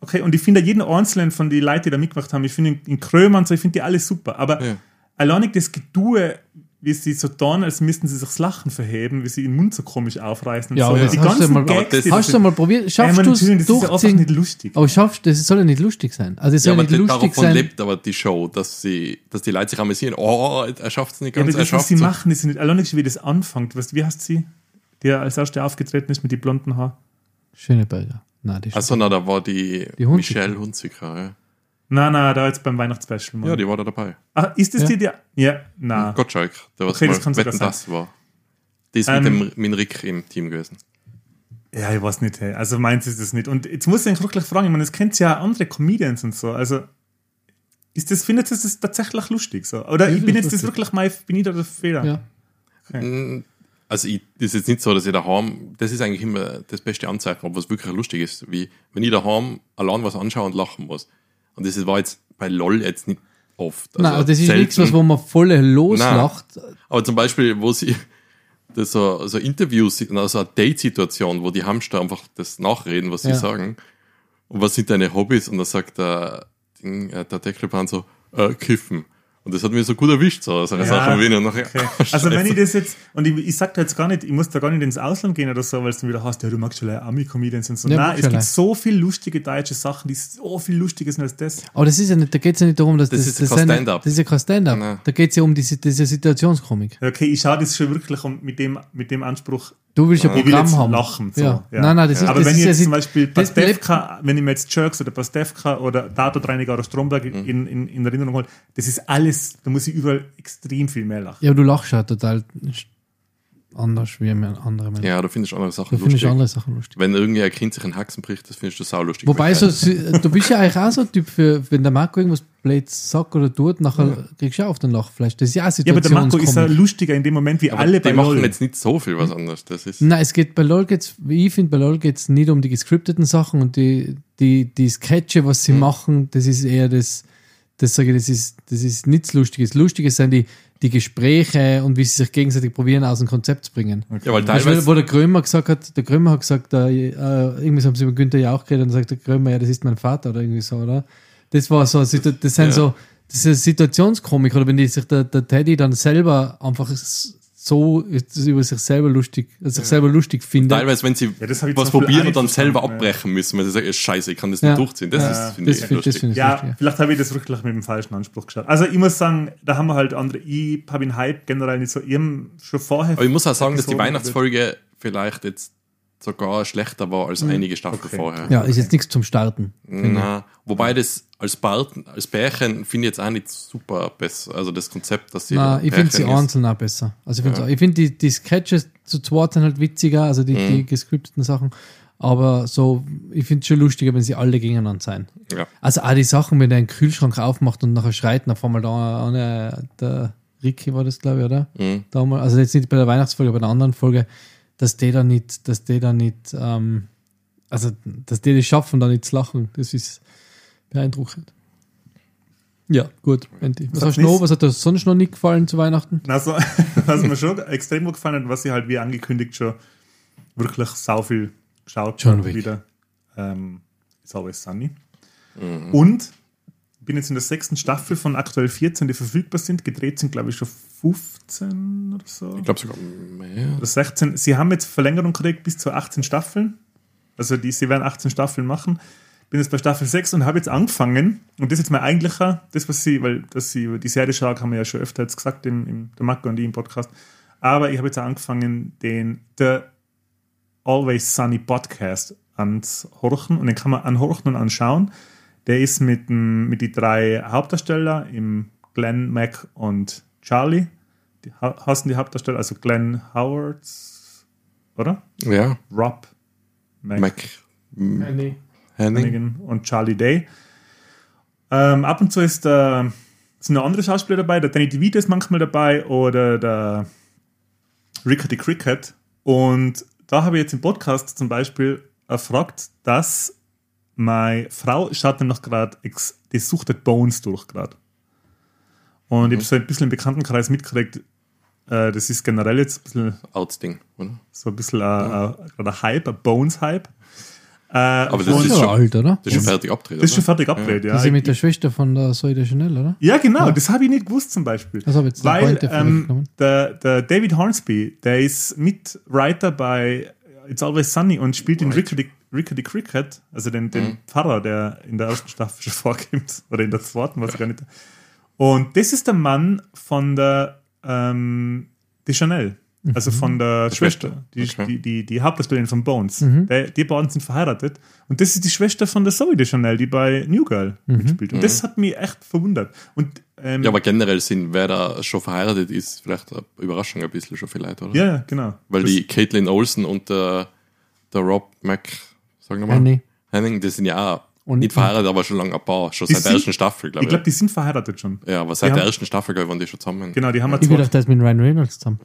okay, und ich finde jeden einzelnen von den Leuten, die da mitgemacht haben, ich finde in, in Krömer und so, ich finde die alle super, aber Ja. alleinig das Gedue, wie sie so tun, als müssten sie sich das Lachen verheben, wie sie den Mund so komisch aufreißen und Ja, so. aber Und das die hast du ganzen mal- Gags, das- Hast du mal probiert? ja, Schaffst du es das ist ja einfach nicht lustig. Aber schaffst, das soll ja nicht lustig sein. Also es Ja, soll aber nicht lustig davon sein. lebt aber die Show, dass sie, dass die Leute sich amüsieren. Oh, er schafft es nicht Ja, aber ganz, er das, was sie es. machen, ist nicht alleinig, wie das anfängt. Weißt, du, wie heißt sie? Die als erste aufgetreten ist mit den blonden Haaren. Schöneberger. Nein, die ist Achso, na, da war die, Die Hunziker. Michelle Hunziker, ja. Nein, nein, da jetzt beim Weihnachtsspecial. Mann. Ja, die war da dabei. ah, ist das Ja. die, die? Ja, nein. Gottschalk, der was Okay, das mal sogar Wetten, das war. Die ist Ähm, mit dem mit Rick im Team gewesen. Ja, ich weiß nicht, hey. also meins ist das nicht. Und jetzt muss ich eigentlich wirklich fragen, ich meine, es kennt ja andere Comedians und so, also ist das, findet ihr das tatsächlich lustig so? Oder Ich ich bin jetzt das wirklich mal, bin ich da der Fehler? Ja. Mm, Also ich, das ist jetzt nicht so, dass ich daheim, das ist eigentlich immer das beste Anzeichen, ob was wirklich lustig ist, wie wenn ich daheim allein was anschaue und lachen muss. Und das war jetzt bei LOL jetzt nicht oft. Nein, also das ist selten. nichts, was wo man voll loslacht. Aber zum Beispiel, wo sie das so, so Interviews, also eine Date-Situation, wo die Hamster einfach das nachreden, was sie Ja. sagen. Und was sind deine Hobbys? Und da sagt der, Ding, äh, der Deckelplan so, äh, kiffen. Und das hat mir so gut erwischt, so, so eine Ja, Sache wie und nachher, Okay. Also wenn ich das jetzt, und ich, ich sag da jetzt gar nicht, ich muss da gar nicht ins Ausland gehen oder so, weil es dann wieder heißt, ja, du magst schon Ami-Comedians und so. Ja, Nein, es gibt so viele lustige deutsche Sachen, die so viel lustiger sind als das. Aber das ist ja nicht, da geht es ja nicht darum, dass Das das, ist das, kein Stand-up. Das ist ja kein Stand-up. Da geht es ja um diese, diese Situationskomik. Okay, ich schaue das schon wirklich um, mit, dem, mit dem Anspruch, Du willst ja Programm jetzt haben. lachen. So. ja. Ja. Nein, nein, das ist Aber das wenn ist ich ja jetzt zum Beispiel Pastewka, wenn ich mir jetzt Jerks oder Pastewka oder Tatortreiniger oder Stromberg Mhm. in, in, in Erinnerung hole, das ist alles, da muss ich überall extrem viel mehr lachen. Ja, aber du lachst ja total anders wie andere Menschen. Ja, du findest andere Sachen da finde ich lustig. andere Sachen lustig. Wenn irgendwie ein Kind sich in Haxen bricht, das findest du sau lustig. Wobei, so, du bist ja eigentlich auch so ein Typ, für, wenn der Marco irgendwas blöd sagt oder tut, nachher kriegst du auch auf den Lachfleisch. Das ist ja auch Ja, aber der Marco ist ja lustiger in dem Moment wie aber alle bei die machen LOL. jetzt nicht so viel was anderes. Das ist, Nein, es geht bei LOL geht's, wie ich finde, bei LOL geht's nicht um die gescripteten Sachen und die, die, die Sketche, was sie machen, das ist eher das, das sage ich, das ist, das ist nichts Lustiges. Lustige sind die, die Gespräche und wie sie sich gegenseitig probieren, aus dem Konzept zu bringen. ja, weil teilweise, wo der Krömer gesagt hat, der Krömer hat gesagt, äh, äh, irgendwie haben sie über Günther ja auch geredet und dann sagt der Krömer, ja, das ist mein Vater oder irgendwie so, oder? Das war so, das sind Ja. so, das ist eine Situationskomik, oder wenn die sich der, der Teddy dann selber einfach so über sich selber lustig, also sich selber lustig findet. teilweise, wenn sie Ja, was probieren und dann selber abbrechen müssen, weil sie sagen, scheiße, ich kann das Ja. nicht durchziehen. Das Ja. ist, finde Das ich, finde das lustig. find ich Ja, lustig. vielleicht habe ich das wirklich mit dem falschen Anspruch geschaut. Also ich muss sagen, da haben wir halt andere, ich habe den Hype generell nicht so, ich schon vorher... Aber ich muss auch sagen, dass die Weihnachtsfolge vielleicht jetzt sogar schlechter war als einige Staffeln Okay. vorher. Ja, ist jetzt nichts zum Starten. Na, wobei das als, Barten, als Pärchen finde ich jetzt auch nicht super besser. Also das Konzept, dass sie Na, da ich finde sie ist. einzeln auch besser. Also ich finde Ja. ich find die, die Sketches zu zweit sind halt witziger, also die, Mhm. die gescripteten Sachen. Aber so, ich finde es schon lustiger, wenn sie alle gegeneinander sein. Ja. Also auch die Sachen, wenn der einen Kühlschrank aufmacht und nachher schreit, auf einmal da eine, der Ricky war das, glaube ich, oder? Mhm. Damals, also jetzt nicht bei der Weihnachtsfolge, aber bei der anderen Folge, dass die da nicht, dass die da nicht, ähm, also dass die das schaffen, da nicht zu lachen, das ist beeindruckend. Ja, gut, Enti. Was Was hast du noch? Was hat dir sonst noch nicht gefallen zu Weihnachten? Also, was mir schon extrem gut gefallen hat, was ich halt wie angekündigt schon wirklich sau viel geschaut habe Wick. wieder, ähm, ist Always Sunny. Mhm. Und bin jetzt in der sechsten Staffel von aktuell 14, die verfügbar sind. Gedreht sind, glaube ich, schon 15 oder so. Ich glaube sogar mehr. Oder 16. Sie haben jetzt Verlängerung gekriegt bis zu 18 Staffeln. Also die, sie werden 18 Staffeln machen. Bin jetzt bei Staffel 6 und habe jetzt angefangen. Und das ist jetzt mein eigentlicher, das, was sie, weil dass sie über die Serie schauen, haben wir ja schon öfter jetzt gesagt, im, im, der Marco und die im Podcast. Aber ich habe jetzt angefangen, den The Always Sunny Podcast anzuhorchen. Und den kann man anhorchen und anschauen. Der ist mit, mit die drei Hauptdarsteller, im Glenn, Mac und Charlie. Die ha- heißen die Hauptdarsteller, also Glenn Howards, oder? Ja, Rob, Mac, Mac. Henning. Hannigan und Charlie Day. Ähm, ab und zu ist, äh, sind noch andere Schauspieler dabei. Der Danny DeVito ist manchmal dabei oder der Rickety Cricket. Und da habe ich jetzt im Podcast zum Beispiel erfragt, dass meine Frau schaut dann noch gerade die Suchtet Bones durch gerade. Und ich habe so ein bisschen im Bekanntenkreis mitgekriegt, äh, das ist generell jetzt ein bisschen Outs-Ding, oder? so ein bisschen ein, ein, gerade ein Hype, ein Bones-Hype. Äh, Aber das ist schon- alt, oder? Das ist schon fertig abgedreht. das ist schon fertig abgedreht, ja. Das ist ja mit der Schwester von der Zoe de Chanel, oder? Ja, genau, das habe ich nicht gewusst zum Beispiel. Das habe ich jetzt Weil ähm, der, der David Hornsby, der ist Mitwriter bei It's Always Sunny und spielt den Right. Rickety, Rickety Cricket, also den, den Mhm. Pfarrer, der in der ersten Staffel schon vorkommt, oder in der zweiten, weiß ich gar nicht. Und das ist der Mann von der ähm, Deschanel. Also von der Schwester, die, Okay. die, die, die Hauptdarstellerin von Bones. Der, die beiden sind verheiratet. Und das ist die Schwester von der Zoe de Chanel, die bei New Girl mitspielt. Und das hat mich echt verwundert. Und ähm, Ja, aber generell sind, wer da schon verheiratet ist, vielleicht eine Überraschung ein bisschen schon vielleicht, oder? ja, genau. Weil das, die Caitlin Olsen und der, der Rob Mac, sagen wir mal, Henny. Henning, die sind ja auch Und- nicht verheiratet, aber schon lange ein paar, schon seit der sind- ersten Staffel, glaube ich ich. glaube, die sind verheiratet schon. ja, aber seit die der haben- ersten Staffel, glaube ich, waren die schon zusammen. Genau, die haben ja Ich zwei, doch das mit Ryan Reynolds zusammen.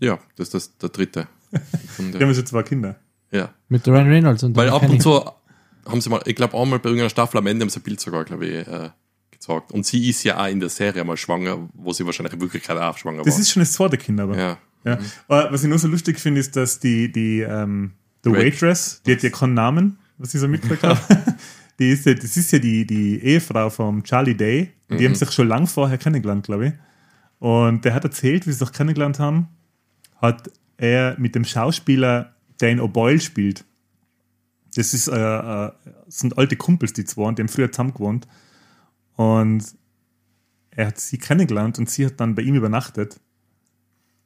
Ja, das ist das, der dritte. Die haben schon zwei Kinder. ja. Mit Ryan Reynolds und Weil ab und zu haben sie mal, ich glaube einmal bei irgendeiner Staffel am Ende haben sie ein Bild sogar, glaube ich, äh, gezeigt. Und sie ist ja auch in der Serie mal schwanger, wo sie wahrscheinlich in Wirklichkeit auch schwanger Das war. ist schon das zweite Kind, aber. ja. Ja. Aber was ich nur so lustig finde, ist, dass die, die, ähm, the Wait- Waitress, die hat ja keinen Namen, was ich so mitgekriegt habe. Die ist ja, das ist ja die, die Ehefrau vom Charlie Day. Die haben sich schon lang vorher kennengelernt, glaube ich. Und der hat erzählt, wie sie sich kennengelernt haben, hat er mit dem Schauspieler Dane O'Boyle spielt. Das ist, äh, äh, sind alte Kumpels, die zwei, und die haben früher zusammen gewohnt. Und er hat sie kennengelernt und sie hat dann bei ihm übernachtet.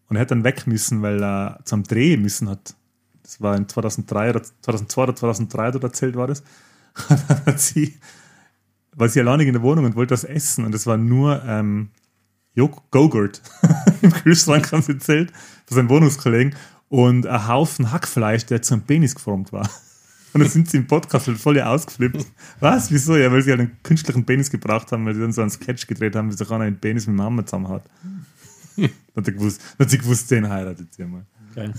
Und er hat dann weg müssen, weil er zum Dreh müssen hat. Das war in 2003 oder 2002 oder 2003 dort erzählt war das. Dann hat sie, war sie alleine in der Wohnung und wollte was essen und es war nur ähm, Gogurt im Kühlschrank, haben sie erzählt, von seinem Wohnungskollegen und ein Haufen Hackfleisch, der zu einem Penis geformt war. Und dann sind sie im Podcast halt voll ausgeflippt. Was? Wieso? Ja, weil sie halt einen künstlichen Penis gebraucht haben, weil sie dann so einen Sketch gedreht haben, wie sich einer einen Penis mit dem Hammer zusammenhaut. Dann hat, gewusst, dann hat sie gewusst, den heiratet sie mal. Geil.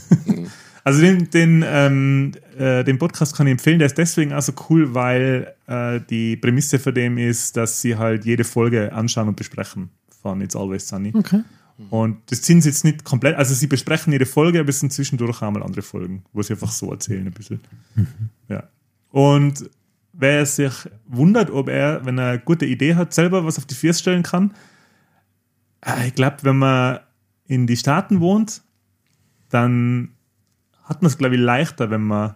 Also den, den, ähm, äh, den Podcast kann ich empfehlen, der ist deswegen auch so cool, weil äh, die Prämisse für dem ist, dass sie halt jede Folge anschauen und besprechen von It's Always Sunny. Okay. Und das sind sie jetzt nicht komplett, also sie besprechen jede Folge, aber es sind zwischendurch auch mal andere Folgen, wo sie einfach so erzählen ein bisschen. Ja. Und wer sich wundert, ob er, wenn er eine gute Idee hat, selber was auf die Füße stellen kann, äh, ich glaube, wenn man in die Staaten wohnt, dann hat man es, glaube ich, leichter, wenn man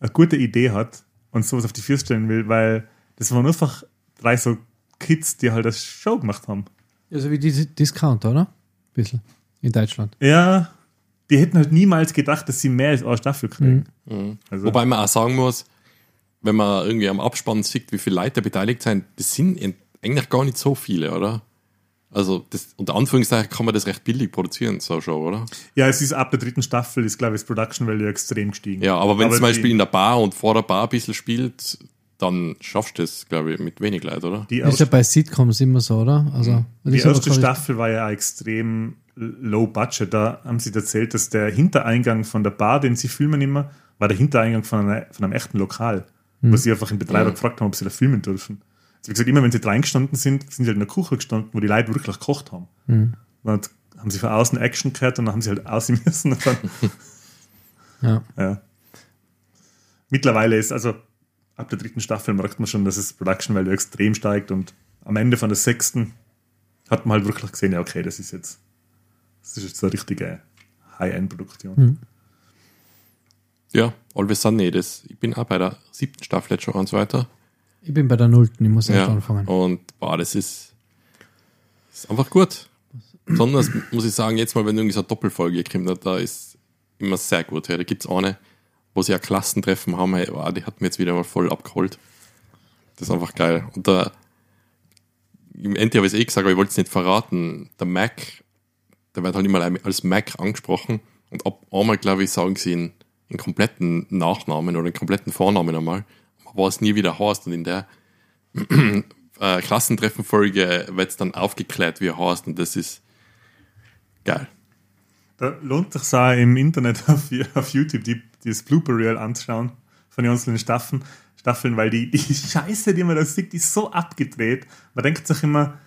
eine gute Idee hat und sowas auf die Füße stellen will, weil das waren einfach drei so Kids, die halt das Show gemacht haben. Also wie diese Discount, oder? Bisschen. In Deutschland. Ja, die hätten halt niemals gedacht, dass sie mehr als eine Staffel kriegen. Also, Wobei man auch sagen muss, wenn man irgendwie am Abspann sieht, wie viele Leute beteiligt sind, das sind in- eigentlich gar nicht so viele, oder? Also, das, unter Anführungszeichen kann man das recht billig produzieren, so schon, oder? ja, es ist ab der dritten Staffel, ist, glaube ich, das Production Value extrem gestiegen. Ja, aber wenn Aber zum Beispiel die- in der Bar und vor der Bar ein bisschen spielt, dann schaffst du das, glaube ich, mit wenig Leuten, oder? Die, Das ist ja erste, bei Sitcoms immer so, oder? Also, das die erste Staffel war ja extrem low budget. Da haben sie erzählt, dass der Hintereingang von der Bar, den sie filmen immer, war der Hintereingang von, einer, von einem echten Lokal. Wo sie einfach den Betreiber gefragt haben, ob sie da filmen dürfen. Also wie gesagt, immer wenn sie reingestanden sind, sind sie halt in der Küche gestanden, wo die Leute wirklich gekocht haben. Dann haben sie von außen Action gehört und dann haben sie halt aussehen müssen. Und dann, Ja. Ja. Mittlerweile ist, also ab der dritten Staffel merkt man schon, dass das Production Value extrem steigt und am Ende von der sechsten hat man halt wirklich gesehen, ja, okay, das ist jetzt, das ist jetzt eine richtige High-End-Produktion. Ja, Always Sunny, das, ich bin auch bei der siebten Staffel jetzt schon und so weiter. Ich bin bei der Nullten, ich muss erst Ja, anfangen. und boah, das ist, ist einfach gut. Besonders muss ich sagen, jetzt mal, wenn irgendwie so eine Doppelfolge kommt, da ist immer sehr gut. Ja. Da gibt es eine, wo sie ein Klassentreffen haben, hey, wow, die hat mir jetzt wieder mal voll abgeholt. Das ist einfach geil. Und da, im Ende habe ich es eh gesagt, aber ich wollte es nicht verraten. Der Mac, der wird halt immer als Mac angesprochen und ab einmal, glaube ich, sagen sie ihn in kompletten Nachnamen oder in kompletten Vornamen einmal, aber es nie wieder heißt und in der äh, Klassentreffenfolge wird es dann aufgeklärt, wie er heißt und das ist geil. Da lohnt sich auch im Internet auf, auf YouTube die, dieses Blooper Reel anzuschauen von den einzelnen Staffeln, Staffeln, weil die, die Scheiße, die man da sieht, die ist so abgedreht. Man denkt sich immer,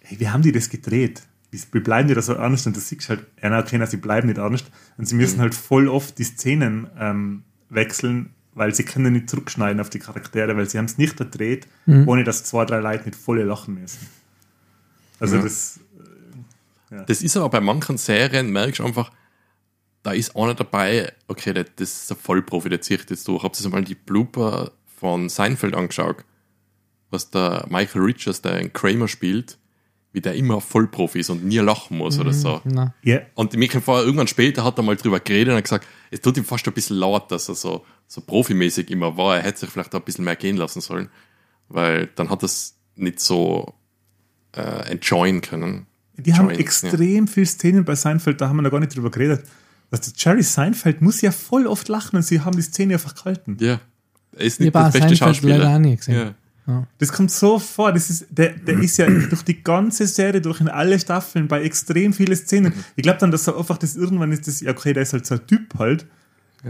hey, wie haben die das gedreht? Wie, bleiben die da so ernst? Und das siehst halt, ja, okay, sie bleiben nicht ernst. Und sie müssen halt voll oft die Szenen ähm, wechseln, weil sie können nicht zurückschneiden auf die Charaktere, weil sie haben es nicht gedreht, ohne dass zwei, drei Leute mit volle lachen müssen. Also Ja. das, Das ist aber bei manchen Serien, merkst du einfach, da ist einer dabei, okay, das, das ist ein Vollprofi, der zieht jetzt durch. Habt ihr mal die Blooper von Seinfeld angeschaut? Was der Michael Richards, der in Kramer spielt, wie der immer Vollprofi ist und nie lachen muss oder so. Ja, Und mir kommt vor, irgendwann später hat er mal drüber geredet und hat gesagt, es tut ihm fast ein bisschen laut, dass er so, so profimäßig immer war. Er hätte sich vielleicht auch ein bisschen mehr gehen lassen sollen, weil dann hat er es nicht so äh, enjoyen können. die haben Join, extrem viel Szenen bei Seinfeld, da haben wir noch gar nicht drüber geredet. dass der Jerry Seinfeld muss ja voll oft lachen und sie haben die Szene einfach gehalten. Ja. Er ist Ich nicht habe der beste Seinfeld leider auch Schauspieler. nie gesehen. Ja. Das kommt so vor. Das ist, der, der ist ja durch die ganze Serie, durch in alle Staffeln bei extrem viele Szenen. Ich glaube dann, dass er einfach das irgendwann ist, das, ja, okay, der ist halt so ein Typ halt.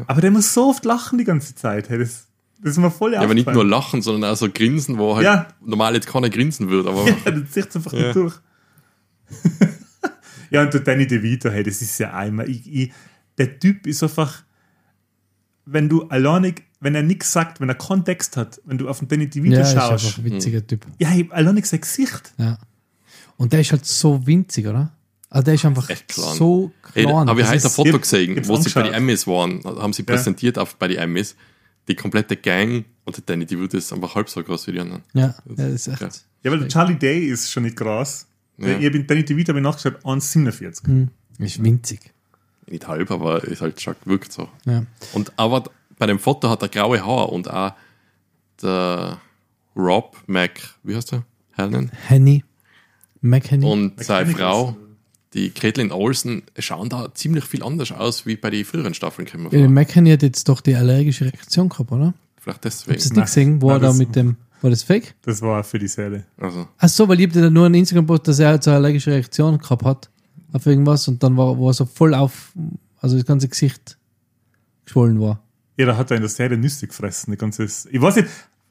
Aber der muss so oft lachen die ganze Zeit. Hey, das, das ist mir voll Ja, aber nicht nur lachen, sondern auch so grinsen, wo halt Ja. normal jetzt keiner grinsen würde, aber Ja, das zieht einfach nicht durch. ja, und der Danny DeVito, hey, das ist ja einmal. Ich, ich, der Typ ist einfach, wenn du alleinig, wenn er nichts sagt, wenn er Kontext hat, wenn du auf den Danny DeVito Ja, ist schaust, einfach ein witziger Typ. ja, ich hab alleinig sein Gesicht. Ja. Und der ist halt so winzig, oder? Also der ist einfach Echt klein. so klein. habe ich Das heute ein ist- Foto gesehen, wo sie bei den. Emmys waren, haben sie präsentiert auf, bei den Emmys. Die komplette Gang und der Danny DeVito ist einfach halb so groß wie die anderen. Ja, ja, das ist echt. Ja. Ja, weil der Charlie Day ist schon nicht groß. Ja. Ich bin Danny DeVito habe ich nachgeschaut, 1,47. Hm, ist winzig. Nicht halb, aber ist halt schon wirkt so. Ja. Und aber bei dem Foto hat er graue Haare und auch der Rob Mac, wie heißt der? Helen? Henny. McHenny. Und seine McKennick Frau, die Caitlin Olsen, schauen da ziemlich viel anders aus wie bei den früheren Staffeln. Kommen Ja, vor. McHenny hat jetzt doch die allergische Reaktion gehabt, oder? Vielleicht Habt ihr deswegen. das nicht gesehen, wo Nein, er da mit dem. War das fake? Das war für die Serie. Also, Ach so, weil ich da nur einen Instagram-Post, dass er halt so eine allergische Reaktion gehabt hat auf irgendwas und dann war, war er so voll auf, also das ganze Gesicht geschwollen war. Ja, da hat er in der Serie Nüsse gefressen. Die ganze, ich weiß nicht,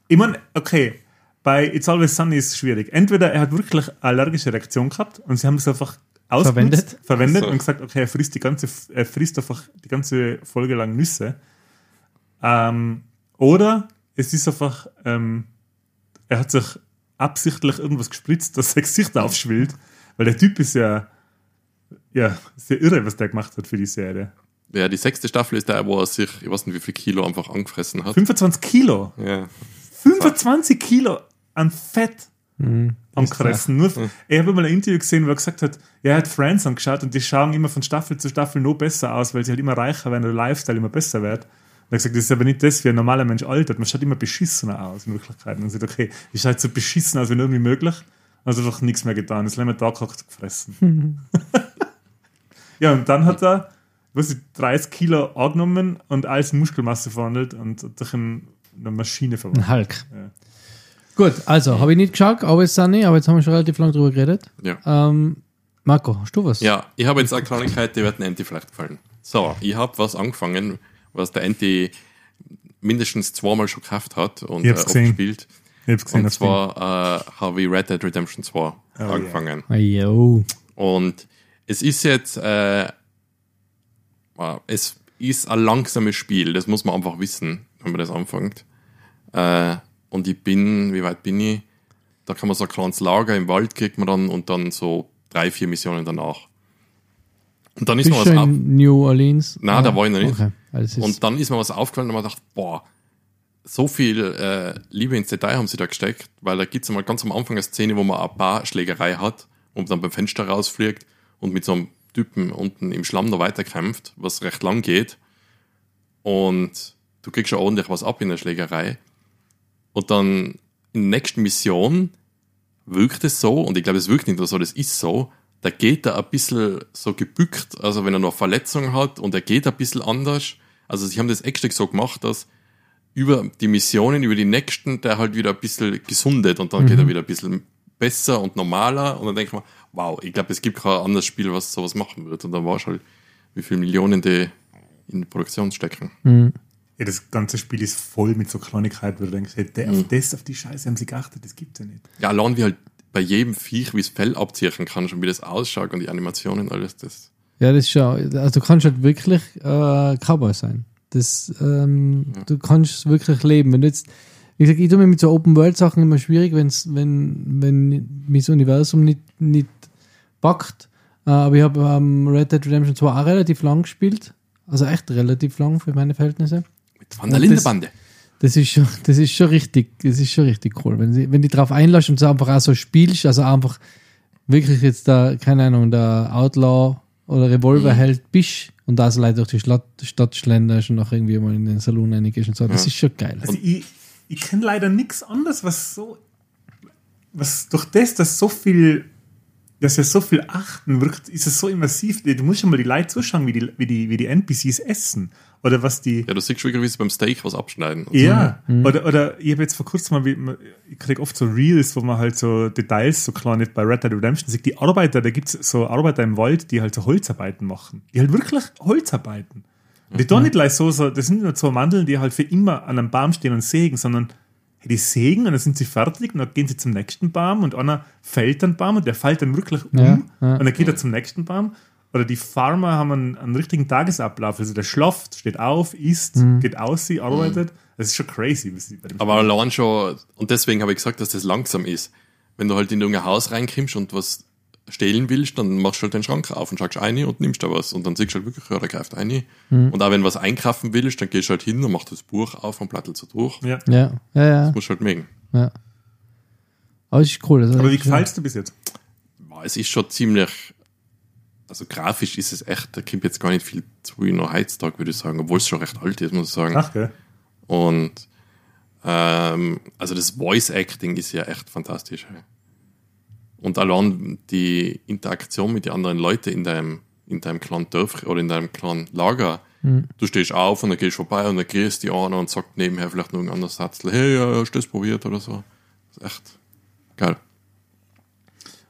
ich meine, okay, bei It's Always Sunny ist es schwierig. Entweder er hat wirklich eine allergische Reaktion gehabt und sie haben es einfach ausgenutzt, Verwendet. verwendet So. und gesagt, okay, er frisst die ganze, er frisst einfach die ganze Folge lang Nüsse. Ähm, oder es ist einfach, ähm, er hat sich absichtlich irgendwas gespritzt, dass sein Gesicht aufschwillt, weil der Typ ist ja, ja, sehr irre, was der gemacht hat für die Serie. Ja, die sechste Staffel ist der, wo er sich, ich weiß nicht, wie viel Kilo einfach angefressen hat. 25 Kilo. Ja. 25 Kilo an Fett Mhm. am Fressen. Nur, Ich habe mal ein Interview gesehen, wo er gesagt hat, ja, er hat Friends angeschaut und die schauen immer von Staffel zu Staffel noch besser aus, weil sie halt immer reicher werden, der Lifestyle immer besser wird. Und er hat gesagt, das ist aber nicht das, wie ein normaler Mensch altert. Man schaut immer beschissener aus in Wirklichkeit. Und er sagt, okay, ich schaue so beschissen aus wie nur irgendwie möglich. Also einfach nichts mehr getan. Das haben wir da gefressen. ja, und dann hat er, was ich, 30 Kilo angenommen und alles in Muskelmasse verwandelt und durch ein, eine Maschine verwandelt. Ein Hulk. Ja. Gut, also, habe ich nicht geschaut, aber es Sunny, aber jetzt haben wir schon relativ lange drüber geredet. Ja. Ähm, Marco, hast du was? Ja, ich habe jetzt eine Kleinigkeit, die wird dem Anti vielleicht gefallen. So, ich habe was angefangen, was der Anti mindestens zweimal schon gekauft hat und äh, hab's oft gesehen. spielt. Ich hab's gesehen, Und zwar äh, habe ich Red Dead Redemption 2 angefangen. Ah, yo. Und es ist jetzt, äh, es ist ein langsames Spiel, das muss man einfach wissen, wenn man das anfängt. Äh, und ich bin, wie weit bin ich? Da kann man so ein kleines Lager im Wald kriegt man dann und dann so drei, vier Missionen danach. Und dann ist Bist mir was auf, New Orleans? Nein, Ah, da war ich noch nicht. Okay. Also es und dann ist mir was aufgefallen und man dachte, boah, so viel äh, Liebe ins Detail haben sie da gesteckt, weil da gibt's einmal ganz am Anfang eine Szene, wo man ein paar Schlägerei hat und dann beim Fenster rausfliegt und mit so einem Typen unten im Schlamm da weiterkämpft, was recht lang geht. Und du kriegst schon ordentlich was ab in der Schlägerei. Und dann in der nächsten Mission wirkt es so, und ich glaube, es wirkt nicht nur so, das ist so, da geht er ein bisschen so gebückt, also wenn er noch Verletzungen hat und er geht ein bisschen anders. Also sie haben das extra so gemacht, dass über die Missionen, über die nächsten, der halt wieder ein bisschen gesundet und dann geht er wieder ein bisschen besser und normaler und dann denkt man, wow, ich glaube, es gibt kein anderes Spiel, was sowas machen wird. Und dann war es halt, wie viele Millionen die in die Produktion stecken. Ja, das ganze Spiel ist voll mit so Kleinigkeiten, wo du denkst, hey, der, Mhm. auf das, auf die Scheiße haben sie geachtet, das gibt's ja nicht. Ja, allein wie halt bei jedem Viech, wie es Fell abziehen kann, schon wie das ausschaut und die Animationen, alles das. ja, das ist schon, also du kannst halt wirklich äh, Cowboy sein. Das, ähm, Du kannst wirklich leben. Wenn du jetzt, wie gesagt, ich tue mir mit so Open-World-Sachen immer schwierig, wenn's, wenn, wenn mich das Universum nicht, nicht packt. Äh, aber ich habe ähm, Red Dead Redemption 2 auch relativ lang gespielt. Also echt relativ lang für meine Verhältnisse. Mit Van der Linde das- Bande. Das ist schon, das ist schon richtig, das ist schon richtig cool. Wenn, sie, wenn die drauf einlässt und so einfach auch so spielst, also einfach wirklich jetzt da, keine Ahnung, der Outlaw oder Revolverheld bist und da so Leute durch die Stadt, Stadt schlenderst und noch irgendwie mal in den Salon reingehst und so. Das Ja. ist schon geil. Also ich, ich kenne leider nichts anderes, was so, was durch das, dass so viel, dass wir so viel achten, wirkt, ist es so immersiv. Du musst schon mal die Leute zuschauen, wie die, wie die, wie die NPCs essen. Oder was die, Ja, du siehst wirklich, wie sie beim Steak was abschneiden. ja, oder, oder ich habe jetzt vor kurzem mal, wie, ich kriege oft so Reels, wo man halt so Details, so kleine bei Red Dead Redemption sieht, die Arbeiter, da gibt es so Arbeiter im Wald, die halt so Holzarbeiten machen. Die halt wirklich Holzarbeiten. Und die tun nicht gleich so, so, das sind nicht nur zwei Mandeln, die halt für immer an einem Baum stehen und sägen, sondern die sägen und dann sind sie fertig und dann gehen sie zum nächsten Baum und einer fällt den Baum und der fällt dann wirklich um Ja, ja. und dann geht er zum nächsten Baum. Oder die Farmer haben einen, einen richtigen Tagesablauf. Also der schlaft, steht auf, isst, Mhm. geht aus, sie arbeitet. Das ist schon crazy. Aber allein schon, und deswegen habe ich gesagt, dass das langsam ist. Wenn du halt in irgendein Haus reinkommst und was stehlen willst, dann machst du halt den Schrank auf und schaust rein und nimmst da was. Und dann siehst du halt wirklich, ja, da greift rein. Und auch wenn du was einkaufen willst, dann gehst du halt hin und machst das Buch auf und plattelst so durch. ja. Ja, ja, ja. Musst halt mögen. ja. Aber es ist cool. Also Aber wie es dir bis jetzt? Es ist schon ziemlich, also grafisch ist es echt, da kommt jetzt gar nicht viel zu wie noch heutzutage, würde ich sagen, obwohl es schon recht alt ist, muss ich sagen. Ach, gell? Und ähm, also das Voice Acting ist ja echt fantastisch. Und allein die Interaktion mit den anderen Leuten in deinem, in deinem kleinen Dorf oder in deinem kleinen Lager. Du stehst auf und dann gehst vorbei und dann grüßt die einer und sagt nebenher vielleicht noch ein anderes Satz, hey, ja, hast du das probiert oder so. Das ist echt geil.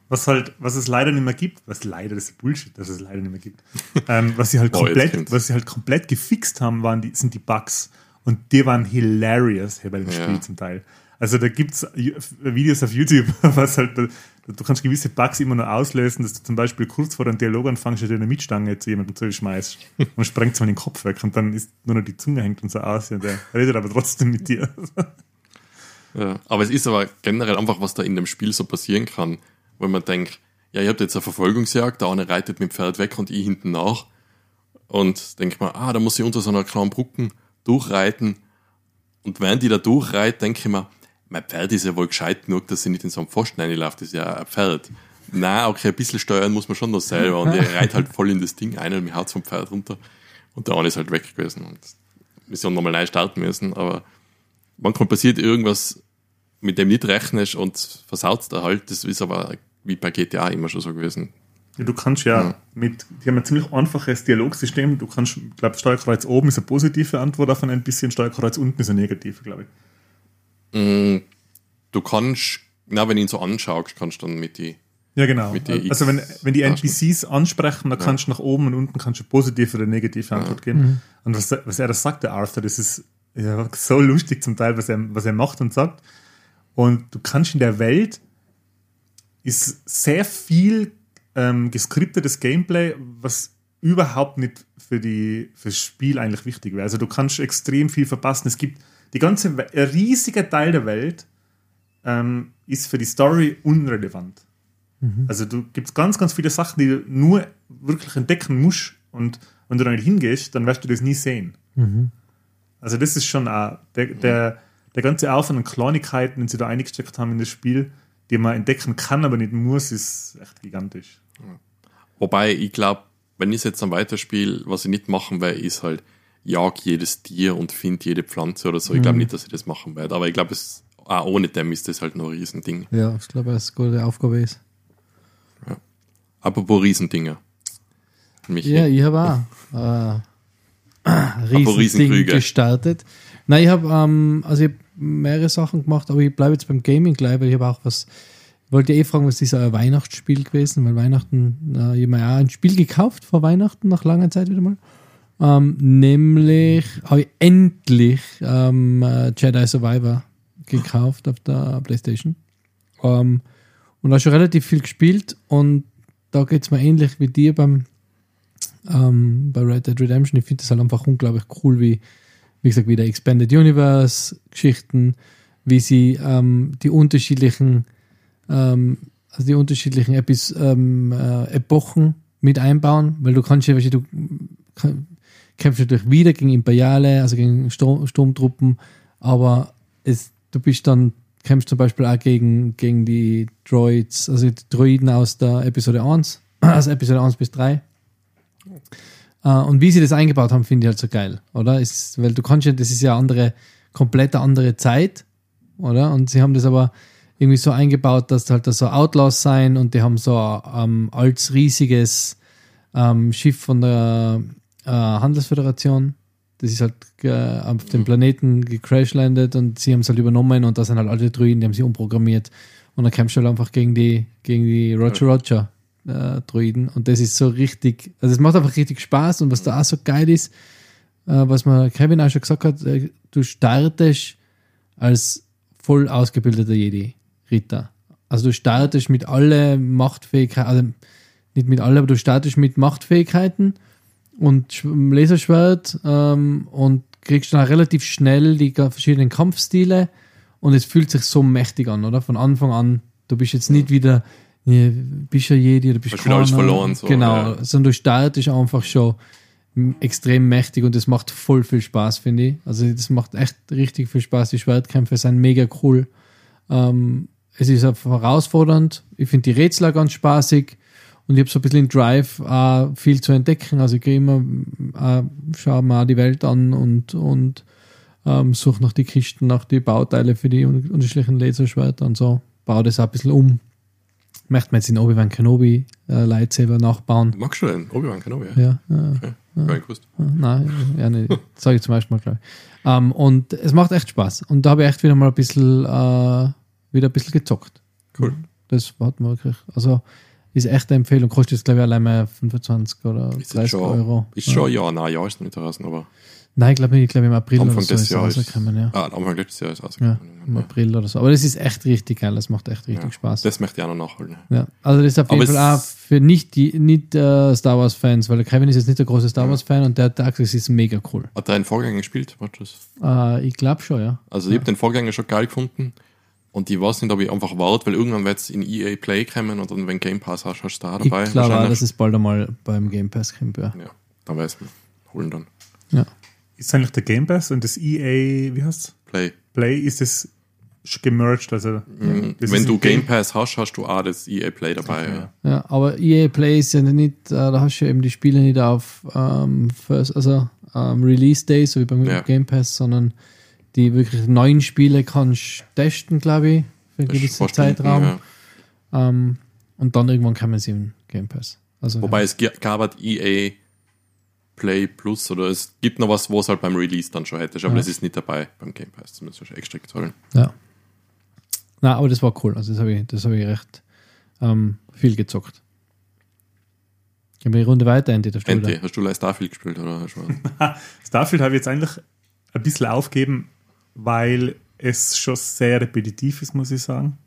Was halt, was es leider nicht mehr gibt, was leider, das ist Bullshit, dass es leider nicht mehr gibt, ähm, was sie halt komplett, was sie halt komplett gefixt haben, waren die, sind die Bugs. Und die waren hilarious hier bei dem Ja. Spiel zum Teil. Also da gibt's Ju- Videos auf YouTube, was halt, du kannst gewisse Bugs immer nur auslösen, dass du zum Beispiel kurz vor einem Dialog anfängst, eine Mietstange zu jemandem zuschmeißt und sprengt mal den Kopf weg und dann ist nur noch die Zunge hängt und so aus und der redet aber trotzdem mit dir. Ja, aber es ist aber generell einfach, was da in dem Spiel so passieren kann, wenn man denkt, ja, ihr habt jetzt eine Verfolgungsjagd, der eine reitet mit dem Pferd weg und ich hinten nach. Und denkt man, ah, da muss ich unter so einer kleinen Brücke durchreiten. Und während ich da durchreite, denke ich mir, mein Pferd ist ja wohl gescheit genug, dass sie nicht in so einem Pfosten reinläuft, das ist ja ein Pferd. Na, okay, ein bisschen steuern muss man schon noch selber. Und ich reite halt voll in das Ding ein und mir haut vom Pferd runter. Und der eine ist halt weg gewesen. Und Mission nochmal neu starten müssen, aber manchmal passiert irgendwas, mit dem nicht rechnest und versaut da halt. Das ist aber wie bei GTA immer schon so gewesen. Ja, du kannst ja mit, die haben ein ziemlich einfaches Dialogsystem. Du kannst, ich glaube, Steuerkreuz oben ist eine positive Antwort auf ein bisschen, Steuerkreuz unten ist eine negative, glaube ich. Mm, Du kannst, na, wenn du ihn so anschaust, kannst du dann mit die, Ja, genau. Also wenn, wenn die NPCs ansprechen, dann kannst du nach oben und unten kannst du positive oder negative Antwort geben. Und was, was er da sagt, der Arthur, das ist ja, so lustig zum Teil, was er, was er macht und sagt. Und du kannst in der Welt ist sehr viel ähm, geskriptetes Gameplay, was überhaupt nicht für die fürs Spiel eigentlich wichtig wäre. Also du kannst extrem viel verpassen. Es gibt die ganze ein riesiger Teil der Welt ähm, ist für die Story unrelevant. Also du gibt's ganz, ganz viele Sachen, die du nur wirklich entdecken musst und wenn du da nicht hingehst, dann wirst du das nie sehen. Also das ist schon auch der, der, der ganze Aufwand an Kleinigkeiten, den sie da eingesteckt haben in das Spiel, die man entdecken kann, aber nicht muss, ist echt gigantisch. Wobei, ich glaube, wenn ich es jetzt dann weiterspiele, was ich nicht machen werde, ist halt, jag jedes Tier und find jede Pflanze oder so. Ich glaube nicht, dass ich das machen werde. Aber ich glaube, es, auch ohne dem ist das halt noch ein Riesending. Ja, ich glaube, dass es eine gute Aufgabe ist. Apropos Riesendinger. Michi. Ja, ich habe auch äh, Riesending gestartet. Nein, ich habe ähm, also ich hab mehrere Sachen gemacht, aber ich bleibe jetzt beim Gaming gleich, weil ich habe auch was, ich wollte eh fragen, was ist ein Weihnachtsspiel gewesen, weil Weihnachten, äh, ich habe mir auch ein Spiel gekauft vor Weihnachten, nach langer Zeit wieder mal. Ähm, nämlich habe ich endlich ähm, äh, Jedi Survivor gekauft auf der Playstation. Ähm, und da schon relativ viel gespielt und da geht es mir ähnlich wie dir beim, ähm, bei Red Dead Redemption. Ich finde das halt einfach unglaublich cool, wie, wie gesagt, wie der Expanded Universe Geschichten, wie sie ähm, die unterschiedlichen, ähm, also die unterschiedlichen Epis, ähm, äh, Epochen mit einbauen, weil du kannst ja, weißt du, du kann, kämpfst natürlich wieder gegen Imperiale, also gegen Sturm, Sturmtruppen, aber es, du bist dann kämpfst zum Beispiel auch gegen, gegen die Droids, also die Droiden aus der Episode 1, also Episode 1 bis 3. Äh, und wie sie das eingebaut haben, finde ich halt so geil, oder? Ist, weil du kannst ja, das ist ja andere, komplett andere Zeit, oder? Und sie haben das aber irgendwie so eingebaut, dass halt da so Outlaws sein und die haben so ähm, als riesiges ähm, Schiff von der äh, Handelsföderation. Das ist halt äh, auf dem Planeten gecrashlandet und sie haben es halt übernommen und da sind halt alte Druiden, die haben sie umprogrammiert. Und dann kämpfst du halt einfach gegen die, gegen die Roger Roger äh, Druiden. Und das ist so richtig, also es macht einfach richtig Spaß und was da auch so geil ist, äh, was mir Kevin auch schon gesagt hat, äh, du startest als voll ausgebildeter Jedi-Ritter. Also du startest mit alle Machtfähigkeiten, also nicht mit alle, aber du startest mit Machtfähigkeiten und Sch- Laserschwert ähm, und kriegst dann relativ schnell die verschiedenen Kampfstile und es fühlt sich so mächtig an, oder? Von Anfang an, du bist jetzt nicht wieder, ja, bist ja Jedi oder bist wieder alles verloren, so, Genau, ja. sondern du startest einfach schon extrem mächtig und das macht voll viel Spaß, finde ich. Also das macht echt richtig viel Spaß. Die Schwertkämpfe sind mega cool. Ähm, es ist herausfordernd. Ich finde die Rätsel ganz spaßig und ich habe so ein bisschen den Drive, äh, viel zu entdecken. Also ich gehe immer, äh, schaue mir auch die Welt an und, und ähm, suche nach die Kisten, nach die Bauteile für die un- unterschiedlichen Laserschwerter und so. Baue das auch ein bisschen um. Möchte mir jetzt in Obi-Wan Kenobi äh, Lightsaber nachbauen. Magst du den? Obi-Wan Kenobi? Ja. Ja, ja. Okay. Gar nicht gewusst. Nein, ja, nicht. Sage ich zum ersten Mal, glaube ich. Ähm, und es macht echt Spaß. Und da habe ich echt wieder mal ein bisschen, äh, wieder ein bisschen gezockt. Cool. Das hat man wirklich, also ist echt eine Empfehlung. Kostet jetzt, glaube ich, allein mal 25 oder Ist 30 jetzt schon, Euro. ist schon, ja, nein, ja, ist noch nicht draußen, aber Nein, ich glaube, ich glaube im April Anfang oder so des ist es Jahres. rausgekommen, ja. Ah, Anfang letztes Jahr ist es Ja, rausgekommen. im April oder so. Aber das ist echt richtig geil. Das macht echt richtig Ja. Spaß. Das möchte ich auch noch nachholen. Ja, also das ist auf jeden Fall auch für nicht die nicht äh, Star Wars Fans, weil der Kevin ist jetzt nicht der große Star Wars Fan und der es ist mega cool. Hat er einen Vorgänger gespielt? Warte, das? Äh, ich glaube schon, ja. Also ich habe den Vorgänger schon geil gefunden und ich weiß nicht, ob ich einfach warte, weil irgendwann wird es in EA Play kommen und dann, wenn Game Pass hast, hast du da Ich dabei. glaube auch, wahrscheinlich. dass es bald einmal beim Game Pass kommt, ja. ja, dann weiß man. Holen dann. ja. Ist eigentlich der Game Pass und das EA, wie heißt Play. Play, ist das schon gemerged? Also, Mhm. das Wenn du Game Pass hast, hast du auch das EA Play dabei. Okay, ja. Ja, aber EA Play ist ja nicht, äh, da hast du ja eben die Spiele nicht auf ähm, First, also ähm, Release Day, so wie beim Ja. Game Pass, sondern die wirklich neuen Spiele kannst du testen, glaube ich, für einen gewissen Zeitraum. ja. Ähm, und dann irgendwann kann man sie im Game Pass. Also, Wobei es gi- gab halt EA Play Plus oder es gibt noch was, wo es halt beim Release dann schon hättest, aber Ja. das ist nicht dabei beim Game Pass. Ihr schon extra zahlen. Ja. Na, aber das war cool. Also das habe ich, das habe ich recht ähm, viel gezockt. Gehen wir die Runde weiter, Andy, wieder? hast du Starfield gespielt oder? hast du- Starfield habe ich jetzt eigentlich ein bisschen aufgeben, weil es schon sehr repetitiv ist, muss ich sagen.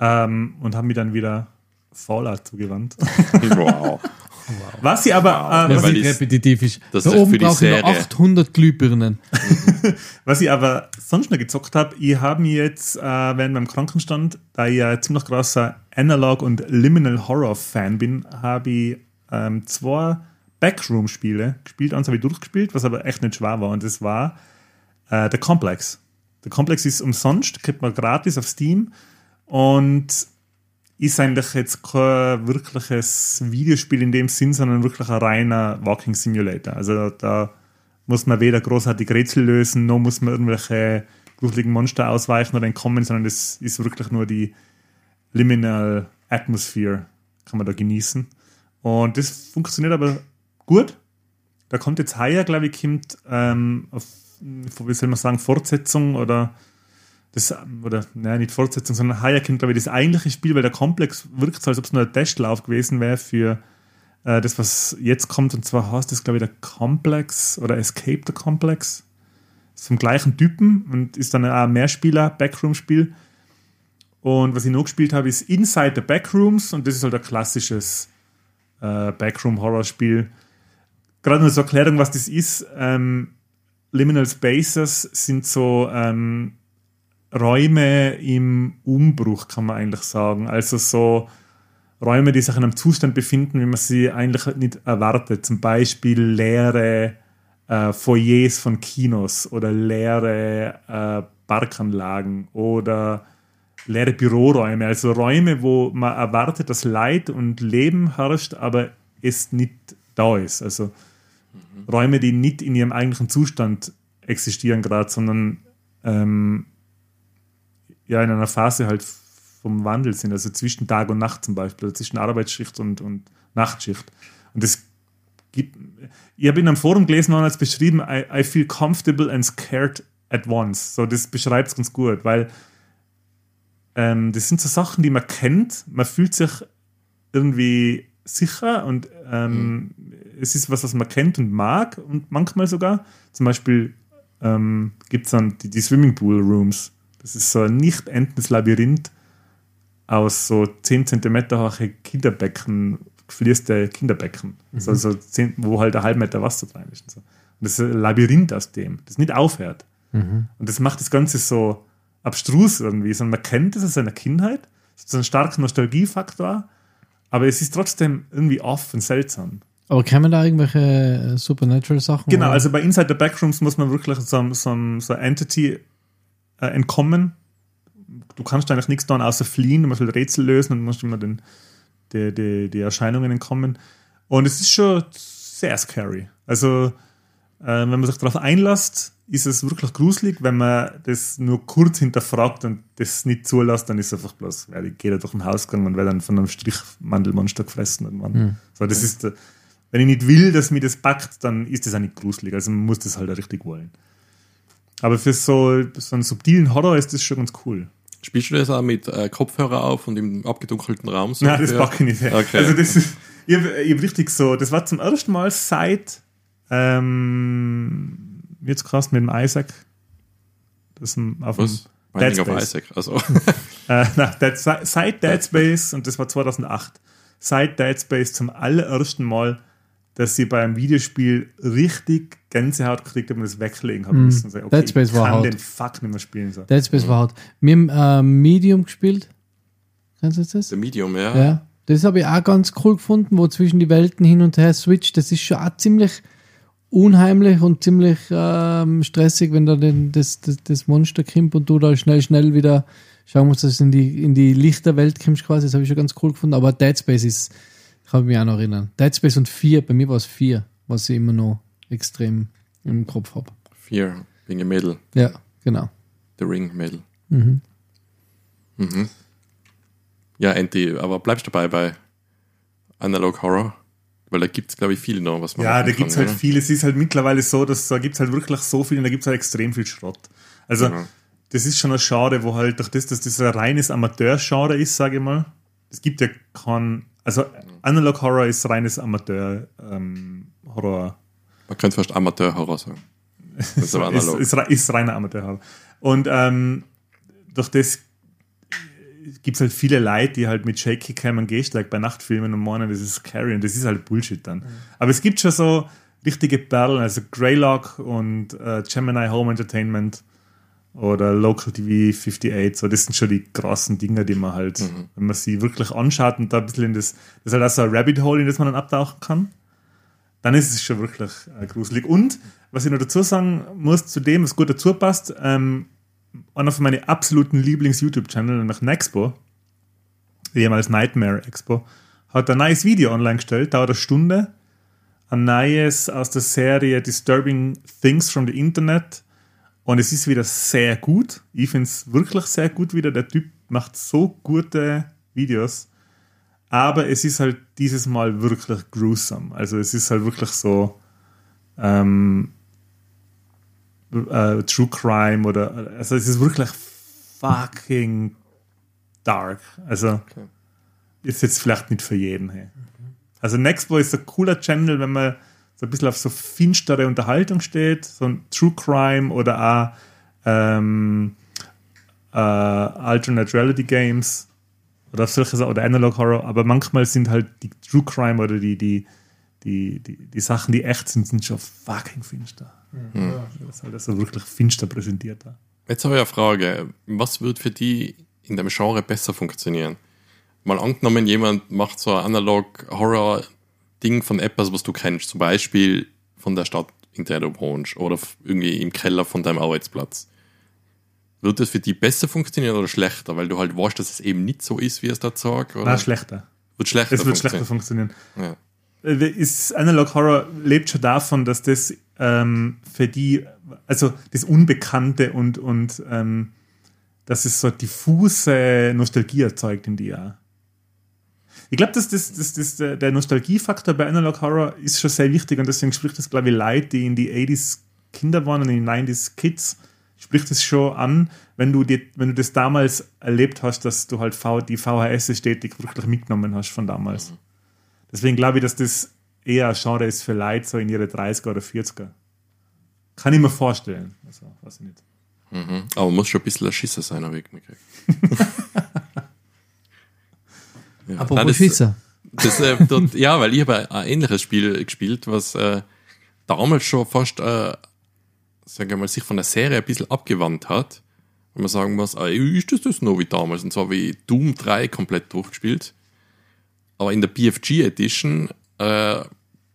Ähm, und habe mich dann wieder Fallout zugewandt. wow. Was ich aber, äh, Ja, was, weil ich, repetitiv das da ist oben für die brauche ich noch Serie. 800 Glühbirnen. was ich aber sonst noch gezockt habe, ich habe mir jetzt, äh, während meinem Krankenstand, da ich ja ein ziemlich großer Analog- und Liminal-Horror-Fan bin, habe ich ähm, zwei Backroom-Spiele gespielt. Eins habe ich durchgespielt, was aber echt nicht schwer war. Und das war äh, The Complex. The Complex ist umsonst, kriegt man gratis auf Steam und ist eigentlich jetzt kein wirkliches Videospiel in dem Sinn, sondern wirklich ein reiner Walking Simulator. Also da muss man weder großartig Rätsel lösen, noch muss man irgendwelche gruseligen Monster ausweichen oder entkommen, sondern das ist wirklich nur die Liminal Atmosphere, kann man da genießen. Und das funktioniert aber gut. Da kommt jetzt heuer, glaube ich, kommt ähm, auf, wie soll man sagen, Fortsetzung oder das, oder nein, nicht Fortsetzung, sondern heuer kommt, glaube ich, das eigentliche Spiel, weil der Komplex wirkt so, als ob es nur ein Testlauf gewesen wäre für äh, das, was jetzt kommt. Und zwar heißt das, glaube ich, der Complex oder Escape the Complex. Ist vom gleichen Typen und ist dann ein Mehrspieler-Backroom-Spiel. Und was ich noch gespielt habe, ist Inside the Backrooms und das ist halt ein klassisches äh, Backroom-Horror-Spiel. Gerade nur zur Erklärung, was das ist. Ähm, Liminal Spaces sind so ähm, Räume im Umbruch, kann man eigentlich sagen. Also so Räume, die sich in einem Zustand befinden, wie man sie eigentlich nicht erwartet. Zum Beispiel leere, äh, Foyers von Kinos oder leere äh, Parkanlagen oder leere Büroräume, also Räume, wo man erwartet, dass Leid und Leben herrscht, aber es nicht da ist. Also Räume, die nicht in ihrem eigentlichen Zustand existieren gerade, sondern ähm, ja in einer Phase halt vom Wandel sind, also zwischen Tag und Nacht zum Beispiel, oder zwischen Arbeitsschicht und, und Nachtschicht. Und das gibt, ich habe in einem Forum gelesen und als beschrieben, I, I feel comfortable and scared at once. So, das beschreibt es ganz gut, weil ähm, das sind so Sachen, die man kennt. Man fühlt sich irgendwie sicher und ähm, es ist was, was man kennt und mag und manchmal sogar. Zum Beispiel ähm, gibt es dann die, die Swimmingpool Rooms. Das ist so ein nicht endendes Labyrinth aus so 10 cm hohe Kinderbecken, gefließte Kinderbecken. Mhm. So, so 10, wo halt ein halb Meter Wasser drin ist. Und, so. und das ist ein Labyrinth aus dem, das nicht aufhört. Mhm. Und das macht das Ganze so abstrus irgendwie. Sondern man kennt es aus seiner Kindheit, so einen starken Nostalgiefaktor, aber es ist trotzdem irgendwie off und seltsam. Aber kennen da irgendwelche äh, Supernatural Sachen? Genau, oder? also bei Inside the Backrooms muss man wirklich so, so, so Entity äh, entkommen. Du kannst eigentlich nichts tun, außer fliehen, du musst halt Rätsel lösen und musst immer den, die, die, die Erscheinungen entkommen. Und es ist schon sehr scary. Also, äh, wenn man sich darauf einlässt, ist es wirklich gruselig. Wenn man das nur kurz hinterfragt und das nicht zulässt, dann ist es einfach bloß, ja, ich gehe da durch den Hausgang und werde dann von einem Strichmandelmonster gefressen irgendwann. So, das ist, wenn ich nicht will, dass mir das packt, dann ist das auch nicht gruselig. Also man muss das halt auch richtig wollen. Aber für so, so einen subtilen Horror ist das schon ganz cool. Spielst du das auch mit äh, Kopfhörer auf und im abgedunkelten Raum? So Nein, das packe ich nicht. Okay. Also das ist, ich habe hab richtig so, das war zum ersten Mal seit, ähm, jetzt krass mit dem Isaac, das im- auf dem Was? Binding of Space. Isaac. Also, Äh, na, Dead, seit Dead Space, und das war 2008, seit Dead Space zum allerersten Mal, dass sie beim Videospiel richtig Gänsehaut gekriegt haben und das weglegen haben müssen. So, Dead Space ich war kann hart. den Fuck nicht mehr spielen. So. Dead Space war hart. Wir haben äh, Medium gespielt. Kennst du das? The Medium, ja. Ja. Das habe ich auch ganz cool gefunden, wo zwischen die Welten hin und her switcht. Das ist schon auch ziemlich unheimlich und ziemlich ähm, stressig, wenn da den, das, das, das Monster kommt und du da schnell, schnell wieder schauen musst, dass du in die, in die Lichterwelt kommst quasi. Das habe ich schon ganz cool gefunden. Aber Dead Space ist, kann ich mich auch noch erinnern. Dead Space und 4, bei mir war es 4, was ich immer noch extrem im Kopf habe. Fear, wegen dem Mädel. Ja, genau. The Ring Mädel. Mhm. Mhm. Ja, Anti, aber bleibst dabei bei Analog Horror? Weil da gibt es, glaube ich, viel noch, was man Ja, da gibt es halt oder? viel. Es ist halt mittlerweile so, dass da gibt es halt wirklich so viel und da gibt es halt extrem viel Schrott. Also, Ja. das ist schon ein Genre, wo halt durch das, dass das ein reines Amateur-Genre ist, sage ich mal. Es gibt ja kein. Also, Analog Horror ist reines Amateur-Horror. Man könnte fast Amateur-Horror sagen. Das ist aber analog. ist, ist, ist reiner Amateur. Und ähm, durch das gibt es halt viele Leute, die halt mit Shaky Cam und Gehsteig bei Nachtfilmen und meinen, das ist scary und das ist halt Bullshit dann. Aber es gibt schon so richtige Perlen, also Greylock und äh, Gemini Home Entertainment oder Local TV 58, so das sind schon die krassen Dinger, die man halt, wenn man sie wirklich anschaut und da ein bisschen in das, das ist halt auch so ein Rabbit Hole, in das man dann abtauchen kann dann ist es schon wirklich äh, gruselig. Und was ich noch dazu sagen muss, zu dem, was gut dazu passt, ähm, einer von meinen absoluten Lieblings-YouTube-Channel, nämlich Nexpo, ehemals Nightmare Expo, hat ein neues Video online gestellt, dauert eine Stunde. Ein neues aus der Serie Disturbing Things from the Internet. Und es ist wieder sehr gut. Ich finde es wirklich sehr gut wieder. Der Typ macht so gute Videos. Aber es ist halt dieses Mal wirklich gruesome. Also es ist halt wirklich so ähm, äh, True Crime oder also es ist wirklich fucking dark. Also Okay. ist jetzt vielleicht nicht für jeden. Hey. Also Nextboy ist ein cooler Channel, wenn man so ein bisschen auf so finstere Unterhaltung steht, so ein True Crime oder auch ähm, äh, Alternate Reality Games oder solche oder Analog Horror, aber manchmal sind halt die True Crime oder die, die, die, die, die Sachen, die echt sind, sind schon fucking finster. Das ist halt also wirklich finster präsentiert da. Jetzt habe ich eine Frage. Was wird für die in dem Genre besser funktionieren? Mal angenommen, jemand macht so ein Analog-Horror-Ding von etwas, was du kennst. Zum Beispiel von der Stadt in der du wohnst oder irgendwie im Keller von deinem Arbeitsplatz. Wird das für die besser funktionieren oder schlechter, weil du halt weißt, dass es eben nicht so ist, wie es da sagt? Oder Nein, schlechter. wird schlechter Es wird schlechter funktionieren? funktionieren. Ja. Äh, Ist Analog Horror lebt schon davon, dass das ähm, für die, also das Unbekannte und, und ähm, dass es so diffuse Nostalgie erzeugt in die auch. Ich glaube, dass das, das, das, der Nostalgiefaktor bei Analog Horror ist schon sehr wichtig und deswegen spricht das, glaube ich, Leute, die in die 80s Kinder waren und in die 90s Kids, spricht es schon an, wenn du, die, wenn du das damals erlebt hast, dass du halt v, die VHS-Ästhetik wirklich mitgenommen hast von damals. Deswegen glaube ich, dass das eher ein Genre ist für Leute so in ihre 30er oder 40er. Kann ich mir vorstellen. Also, weiß ich nicht. Mhm. Aber muss schon ein bisschen ein Schisser sein, habe ich mitgekriegt. ja. Apropos Nein, das- Schisser. Das, äh, dort, ja, weil ich habe ein ähnliches Spiel gespielt, was äh, damals schon fast, äh, sagen wir mal, sich von der Serie ein bisschen abgewandt hat. Wenn man sagen muss, äh, ist das das noch wie damals? Und zwar wie Doom 3 komplett durchgespielt. Aber in der BFG Edition, äh,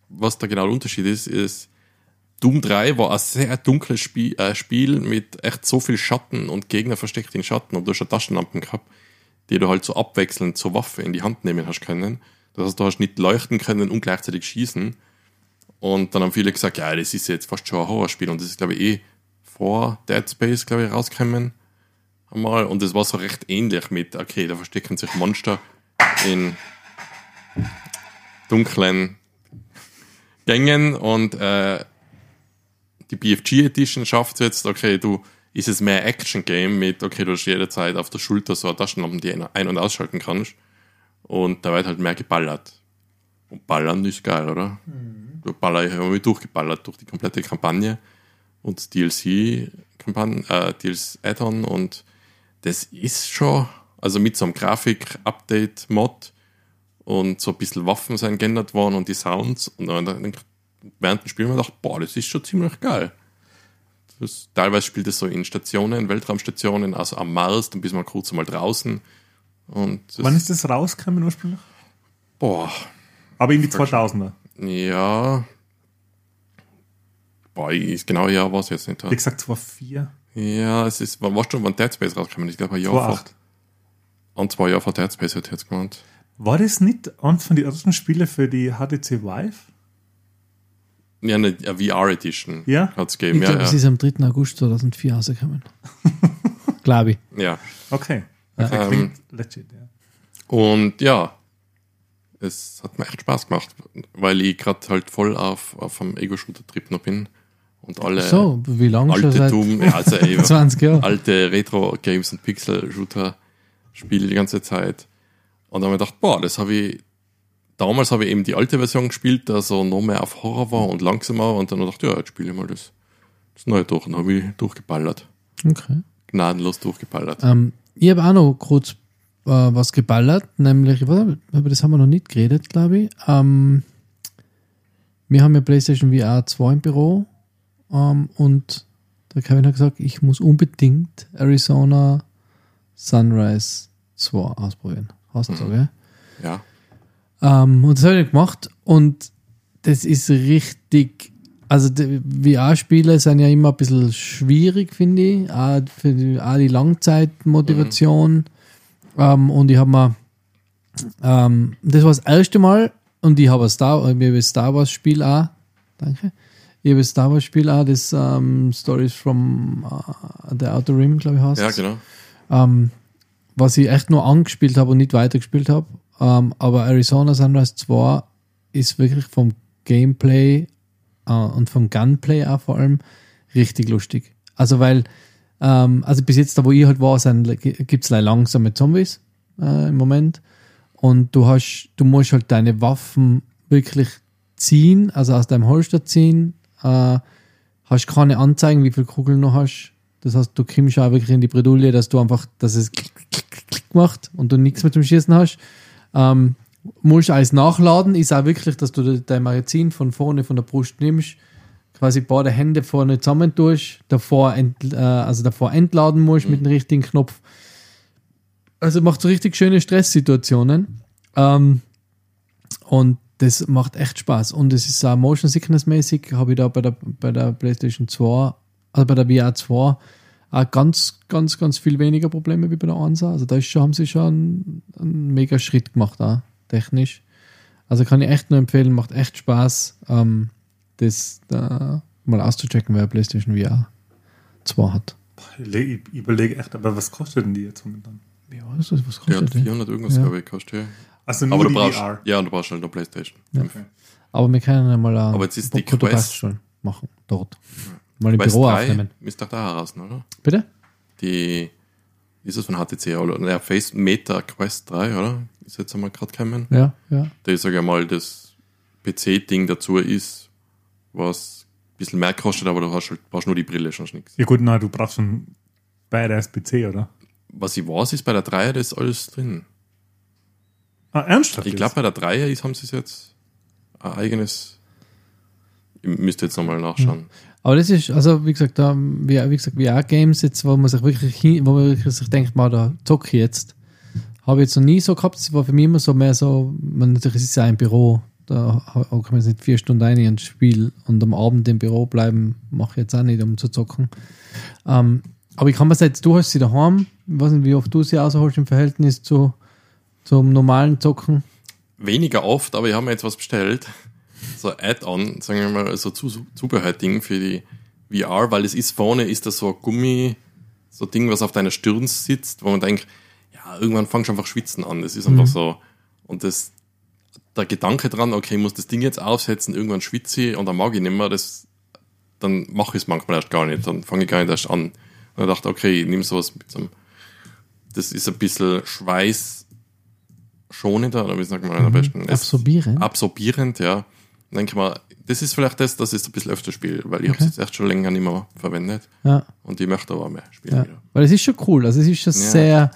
was da genau der Unterschied ist, ist, Doom 3 war ein sehr dunkles Spiel, äh, Spiel mit echt so viel Schatten und Gegner versteckt in Schatten und du hast ja Taschenlampen gehabt, die du halt so abwechselnd zur Waffe in die Hand nehmen hast können. Das heißt, du hast nicht leuchten können und gleichzeitig schießen. Und dann haben viele gesagt, ja, das ist jetzt fast schon ein Horrorspiel und das ist, glaube ich, eh vor Dead Space, glaube ich, rausgekommen. Einmal. Und das war so recht ähnlich mit, okay, da verstecken sich Monster in dunklen Gängen und äh, die BFG Edition schafft jetzt, okay, du ist es mehr Action-Game mit, okay, du hast jederzeit auf der Schulter so eine Taschenlampe, die ein- und ausschalten kannst. Und da wird halt mehr geballert. Und ballern ist geil, oder? Du baller ich immer mit durchgeballert durch die komplette Kampagne und DLC-Kampagne, äh, DLC-Add-on und das ist schon, also mit so einem Grafik-Update-Mod und so ein bisschen Waffen sind geändert worden und die Sounds und dann, während dem Spiel haben wir gedacht, boah, das ist schon ziemlich geil. Das, teilweise spielt es so in Stationen, Weltraumstationen, also am Mars, dann bist du mal kurz mal draußen. Und Wann ist das rausgekommen ursprünglich? boah, Aber in die 2000er. ja. Boah, ich, genau ja, was jetzt nicht. Wie gesagt, 2004, Ja, es ist, wann warst du, wann Dead Space rausgekommen? Ich glaube, ein Jahr vor, 2008. an zwei Jahre vor Dead Space hätte ich jetzt gemeint. War das nicht eines von den ersten Spiele für die HTC Vive? Ja, eine, eine VR Edition Ja? hat's Ich gegeben. glaube, Ja, es ja. ist am 3. August 2004 rausgekommen. glaube ich. ja. Okay. Ja. Okay, Ähm, legit, ja. Und ja, es hat mir echt Spaß gemacht, weil ich gerade halt voll auf, auf einem Ego-Shooter-Trip noch bin und alle So, wie lange schon? alte Seit Doom, ja, also ey, 20 Jahren. alte Retro-Games und Pixel-Shooter spiele die ganze Zeit. Und dann habe ich gedacht, boah, das habe ich, damals habe ich eben die alte Version gespielt, der so noch mehr auf Horror war und langsamer und dann habe ich gedacht, ja, jetzt spiele ich mal das, das neue durch und habe ich durchgeballert. Okay. Gnadenlos durchgeballert. Ähm, ich habe auch noch kurz äh, was geballert, nämlich, über das haben wir noch nicht geredet, glaube ich. Ähm, wir haben ja PlayStation VR 2 im Büro ähm, und der Kevin hat gesagt, ich muss unbedingt Arizona Sunrise 2 ausprobieren. Hast du, Mhm. gell? Ja. Ähm, und das habe ich gemacht und das ist richtig. Also VR-Spiele sind ja immer ein bisschen schwierig, finde ich. Auch für die, auch die Langzeitmotivation. Ähm, und ich habe mir, ähm, das war das erste Mal und ich habe ein Star, ich ein Star Wars Spiel auch. Danke. Ich habe ein Star Wars Spiel auch, das ähm, Stories from uh, the Outer Rim, glaube ich, heißt. Ja, genau. Ähm, was ich echt nur angespielt habe und nicht weitergespielt habe. Ähm, aber Arizona Sunrise 2 ist wirklich vom Gameplay äh, und vom Gunplay auch vor allem richtig lustig. Also weil, ähm, also bis jetzt da wo ich halt war, gibt es langsame Zombies äh, im Moment. Und du hast, du musst halt deine Waffen wirklich ziehen, also aus deinem Holster ziehen, äh, hast keine Anzeigen, wie viele Kugeln du hast. Das heißt, du kommst auch wirklich in die Bredouille, dass du einfach, dass es klick, klick, klick, klick macht und du nichts mehr zum Schießen hast. Ähm, musst alles nachladen, ist auch wirklich, dass du dein Magazin von vorne von der Brust nimmst, quasi beide Hände vorne zusammen tust, davor, ent, äh, also davor entladen musst mit dem richtigen Knopf. Also macht so richtig schöne Stresssituationen. Ähm, und das macht echt Spaß. Und es ist auch Motion Sickness mäßig, habe ich da bei der, bei der PlayStation 2, also bei der VR 2, auch ganz, ganz, ganz viel weniger Probleme wie bei der 1. Also da ist schon, haben sie schon einen, einen mega Schritt gemacht, auch technisch. Also kann ich echt nur empfehlen, macht echt Spaß, ähm, das da mal auszuchecken, wer PlayStation VR 2 hat. Ich le- ich überlege echt, aber was kostet denn die jetzt momentan? Ja, was, was Ja, kostet die? 400 irgendwas, Ja. glaube ich, kostet ja. Also nur Aber du die brauchst, VR. ja, und du brauchst halt eine Playstation. Okay. Aber wir können ja mal ein Aber jetzt ist die Quest- schon machen, dort. Mal im Quest Büro 3 aufnehmen. Müsste doch da heraus, oder? Bitte? Die, ist es von HTC, oder? Ja, Face Meta Quest 3, oder? Ist jetzt einmal gerade gekommen. Ja, ja. Der, sage ich mal, das PC-Ding dazu ist, was ein bisschen mehr kostet, aber du hast halt, brauchst nur die Brille, schon nichts. Ja gut, na, du brauchst schon beides PC, oder? Was ich weiß, ist bei der 3er, das ist alles drin. Ah, ernsthaft? Ich glaube, bei der 3er ist, haben sie es jetzt ein eigenes. Ich müsste jetzt nochmal nachschauen. Aber das ist, also wie gesagt, da, wie, wie gesagt, VR-Games jetzt, wo man sich wirklich, wo man sich denkt, mal, da zocke ich jetzt, habe ich jetzt noch nie so gehabt. Es war für mich immer so mehr so, man, natürlich ist es ja ein Büro, da kann man jetzt nicht vier Stunden rein ins Spiel und am Abend im Büro bleiben, mache ich jetzt auch nicht, um zu zocken. Ähm, aber ich kann mir jetzt, du hast sie daheim, ich weiß nicht, wie oft du sie rausholst im Verhältnis zu, zum normalen Zocken. Weniger oft, aber ich habe mir jetzt was bestellt. So Add-on, sagen wir mal, so Zu Zubehörding für die VR, weil es ist vorne, ist das so ein Gummi, so ein Ding, was auf deiner Stirn sitzt, wo man denkt, ja, irgendwann fangst du einfach schwitzen an. Das ist einfach so. Und das, der Gedanke dran, okay, ich muss das Ding jetzt aufsetzen, irgendwann schwitze ich und dann mag ich nicht mehr, das, dann mache ich es manchmal erst gar nicht, dann fange ich gar nicht erst an. Und dann dachte okay, ich nehme sowas mit so einem, das ist ein bisschen schweißschonender, oder wie sagt man am besten? Es- Absorbieren. absorbierend, ja. Denke ich mal, das ist vielleicht das, dass ich es ein bisschen öfter spiele, weil ich habe es jetzt echt schon länger nicht mehr verwendet Ja, und ich möchte aber mehr spielen ja. Weil es ist schon cool, also es ist schon Ja. sehr,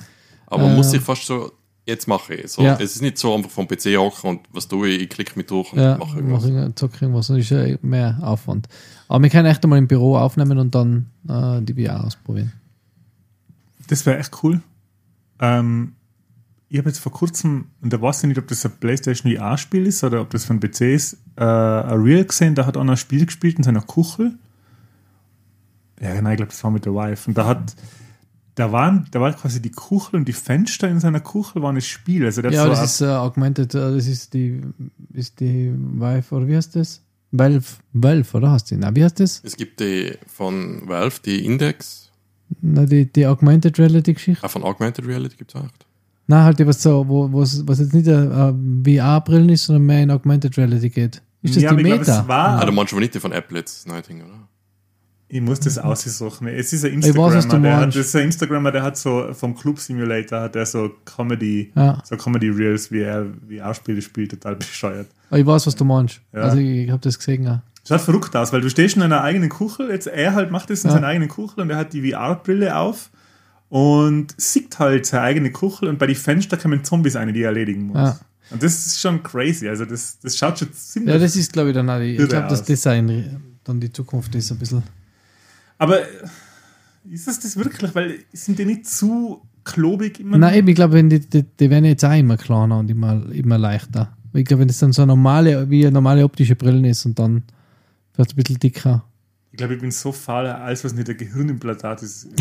Aber man Äh, muss sich fast so, jetzt mache ich. So, Ja. Es ist nicht so einfach vom PC hocken und was tue ich, ich klicke mich durch und Ja, mache mach irgendwas. irgendwas. Zock irgendwas. Das ist ja mehr Aufwand. Aber wir können echt einmal im Büro aufnehmen und dann äh, die VR ausprobieren. Das wäre echt cool. Ähm, ich habe jetzt vor kurzem, und da weiß ich nicht, ob das ein PlayStation VR-Spiel ist oder ob das von PC ist, äh, ein Real gesehen, da hat einer ein Spiel gespielt in seiner Kuchel. Ja, genau, ich glaube, das war mit der Wife. Und da hat, da waren, da war quasi die Kuchel und die Fenster in seiner Kuchel waren das Spiel. Also der Ja, hat das so ist äh, Augmented, äh, das ist die, ist die Vive, oder wie heißt das? Valve, Valve, oder hast du die? Na, wie heißt das? Es gibt die von Valve, die Index, Na, die, die Augmented Reality Geschichte. auch von Augmented Reality gibt es auch. Na, halt was so, wo, was jetzt nicht eine äh, VR-Brillen ist, sondern mehr in Augmented Reality geht. Ist das Ja, die aber ich glaub, Meta? es war- Ah, du meinst aber nicht die von Apple jetzt, Ding, oder? Ich muss das aussuchen. Es ist ein weiß, Instagrammer, du der hat, das ist ein Instagrammer, der hat so vom Club Simulator hat der so Comedy, Ja. so Comedy Reels, wie er wie er Spiele spielt, total bescheuert. Aber ich weiß, was du meinst. Ja. Also ich, ich habe das gesehen. Ja. Schaut verrückt aus, weil du stehst in einer eigenen Kuchel, jetzt er halt macht das in Ja. seiner eigenen Kuchel und er hat die VR-Brille auf und sieht halt seine eigene Kuchel und bei den Fenstern kommen Zombies eine, die er erledigen muss. Ja. Und das ist schon crazy, also das, das schaut schon ziemlich Ja, das ist, glaube ich, dann auch die, ich glaube, das. Design, dann die Zukunft ist ein bisschen. Aber äh, ist das das wirklich? Weil sind die nicht zu klobig immer? Nein, eben, ich glaube, wenn die, die, die werden jetzt auch immer kleiner und immer, immer leichter. Ich glaube, wenn das dann so eine normale, wie eine normale optische Brille ist und dann vielleicht ein bisschen dicker. Ich glaube, ich bin so faul, alles was nicht ein Gehirnimplantat ist.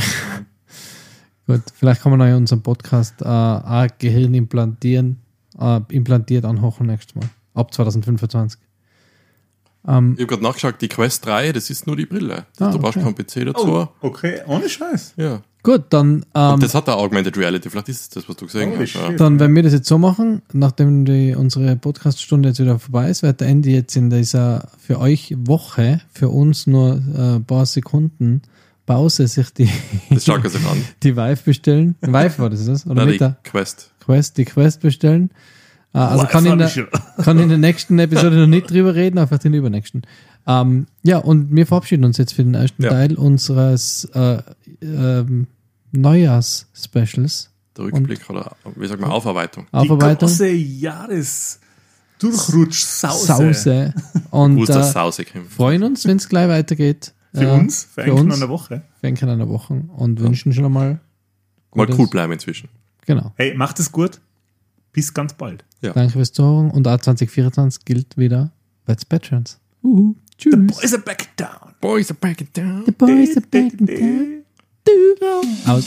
Gut, vielleicht kann man noch in unserem Podcast äh, auch Gehirn implantieren, äh, implantiert anhochen nächstes Mal. Ab 2025. Ähm, Ich habe gerade nachgeschaut, die Quest 3, das ist nur die Brille. Ah, du brauchst okay. keinen PC dazu. oh, okay, ohne Scheiß. Ja. gut, dann, ähm, Und das hat auch Augmented Reality, vielleicht ist es das, was du gesehen hast. Ja. shit. Dann, wenn wir das jetzt so machen, nachdem die, unsere Podcast-Stunde jetzt wieder vorbei ist, wird der Andy jetzt in dieser für euch Woche, für uns nur äh, ein paar Sekunden Pause sich die, Das schaut er sich an. die Vive bestellen. Vive war das, das? Oder Nein, die Meta? Quest. Quest, die Quest bestellen. Äh, also kann in, der, kann in der nächsten Episode noch nicht drüber reden, einfach den übernächsten. Ähm, ja, und wir verabschieden uns jetzt für den ersten Ja. Teil unseres äh, ähm, Neujahrs-Specials. Der Rückblick oder, wie sagt man, Aufarbeitung. Aufarbeitung. Die große Jahres-Durchrutsch-Sause. Sause. Und Wo ist das äh, Sause freuen uns, wenn es gleich weitergeht. Für Äh, uns, für, für einen uns. an der Woche. Für einen einer Woche. Und wünschen schon einmal. Mal cool bleiben inzwischen. Genau. Hey, macht es gut. Bis ganz bald. Ja. Danke fürs Zuhören. Und auch 2024 gilt wieder Let's Patrons. Uhu. Tschüss. Boys are back down. Boys are back in town. The boys are back. Du. Aus.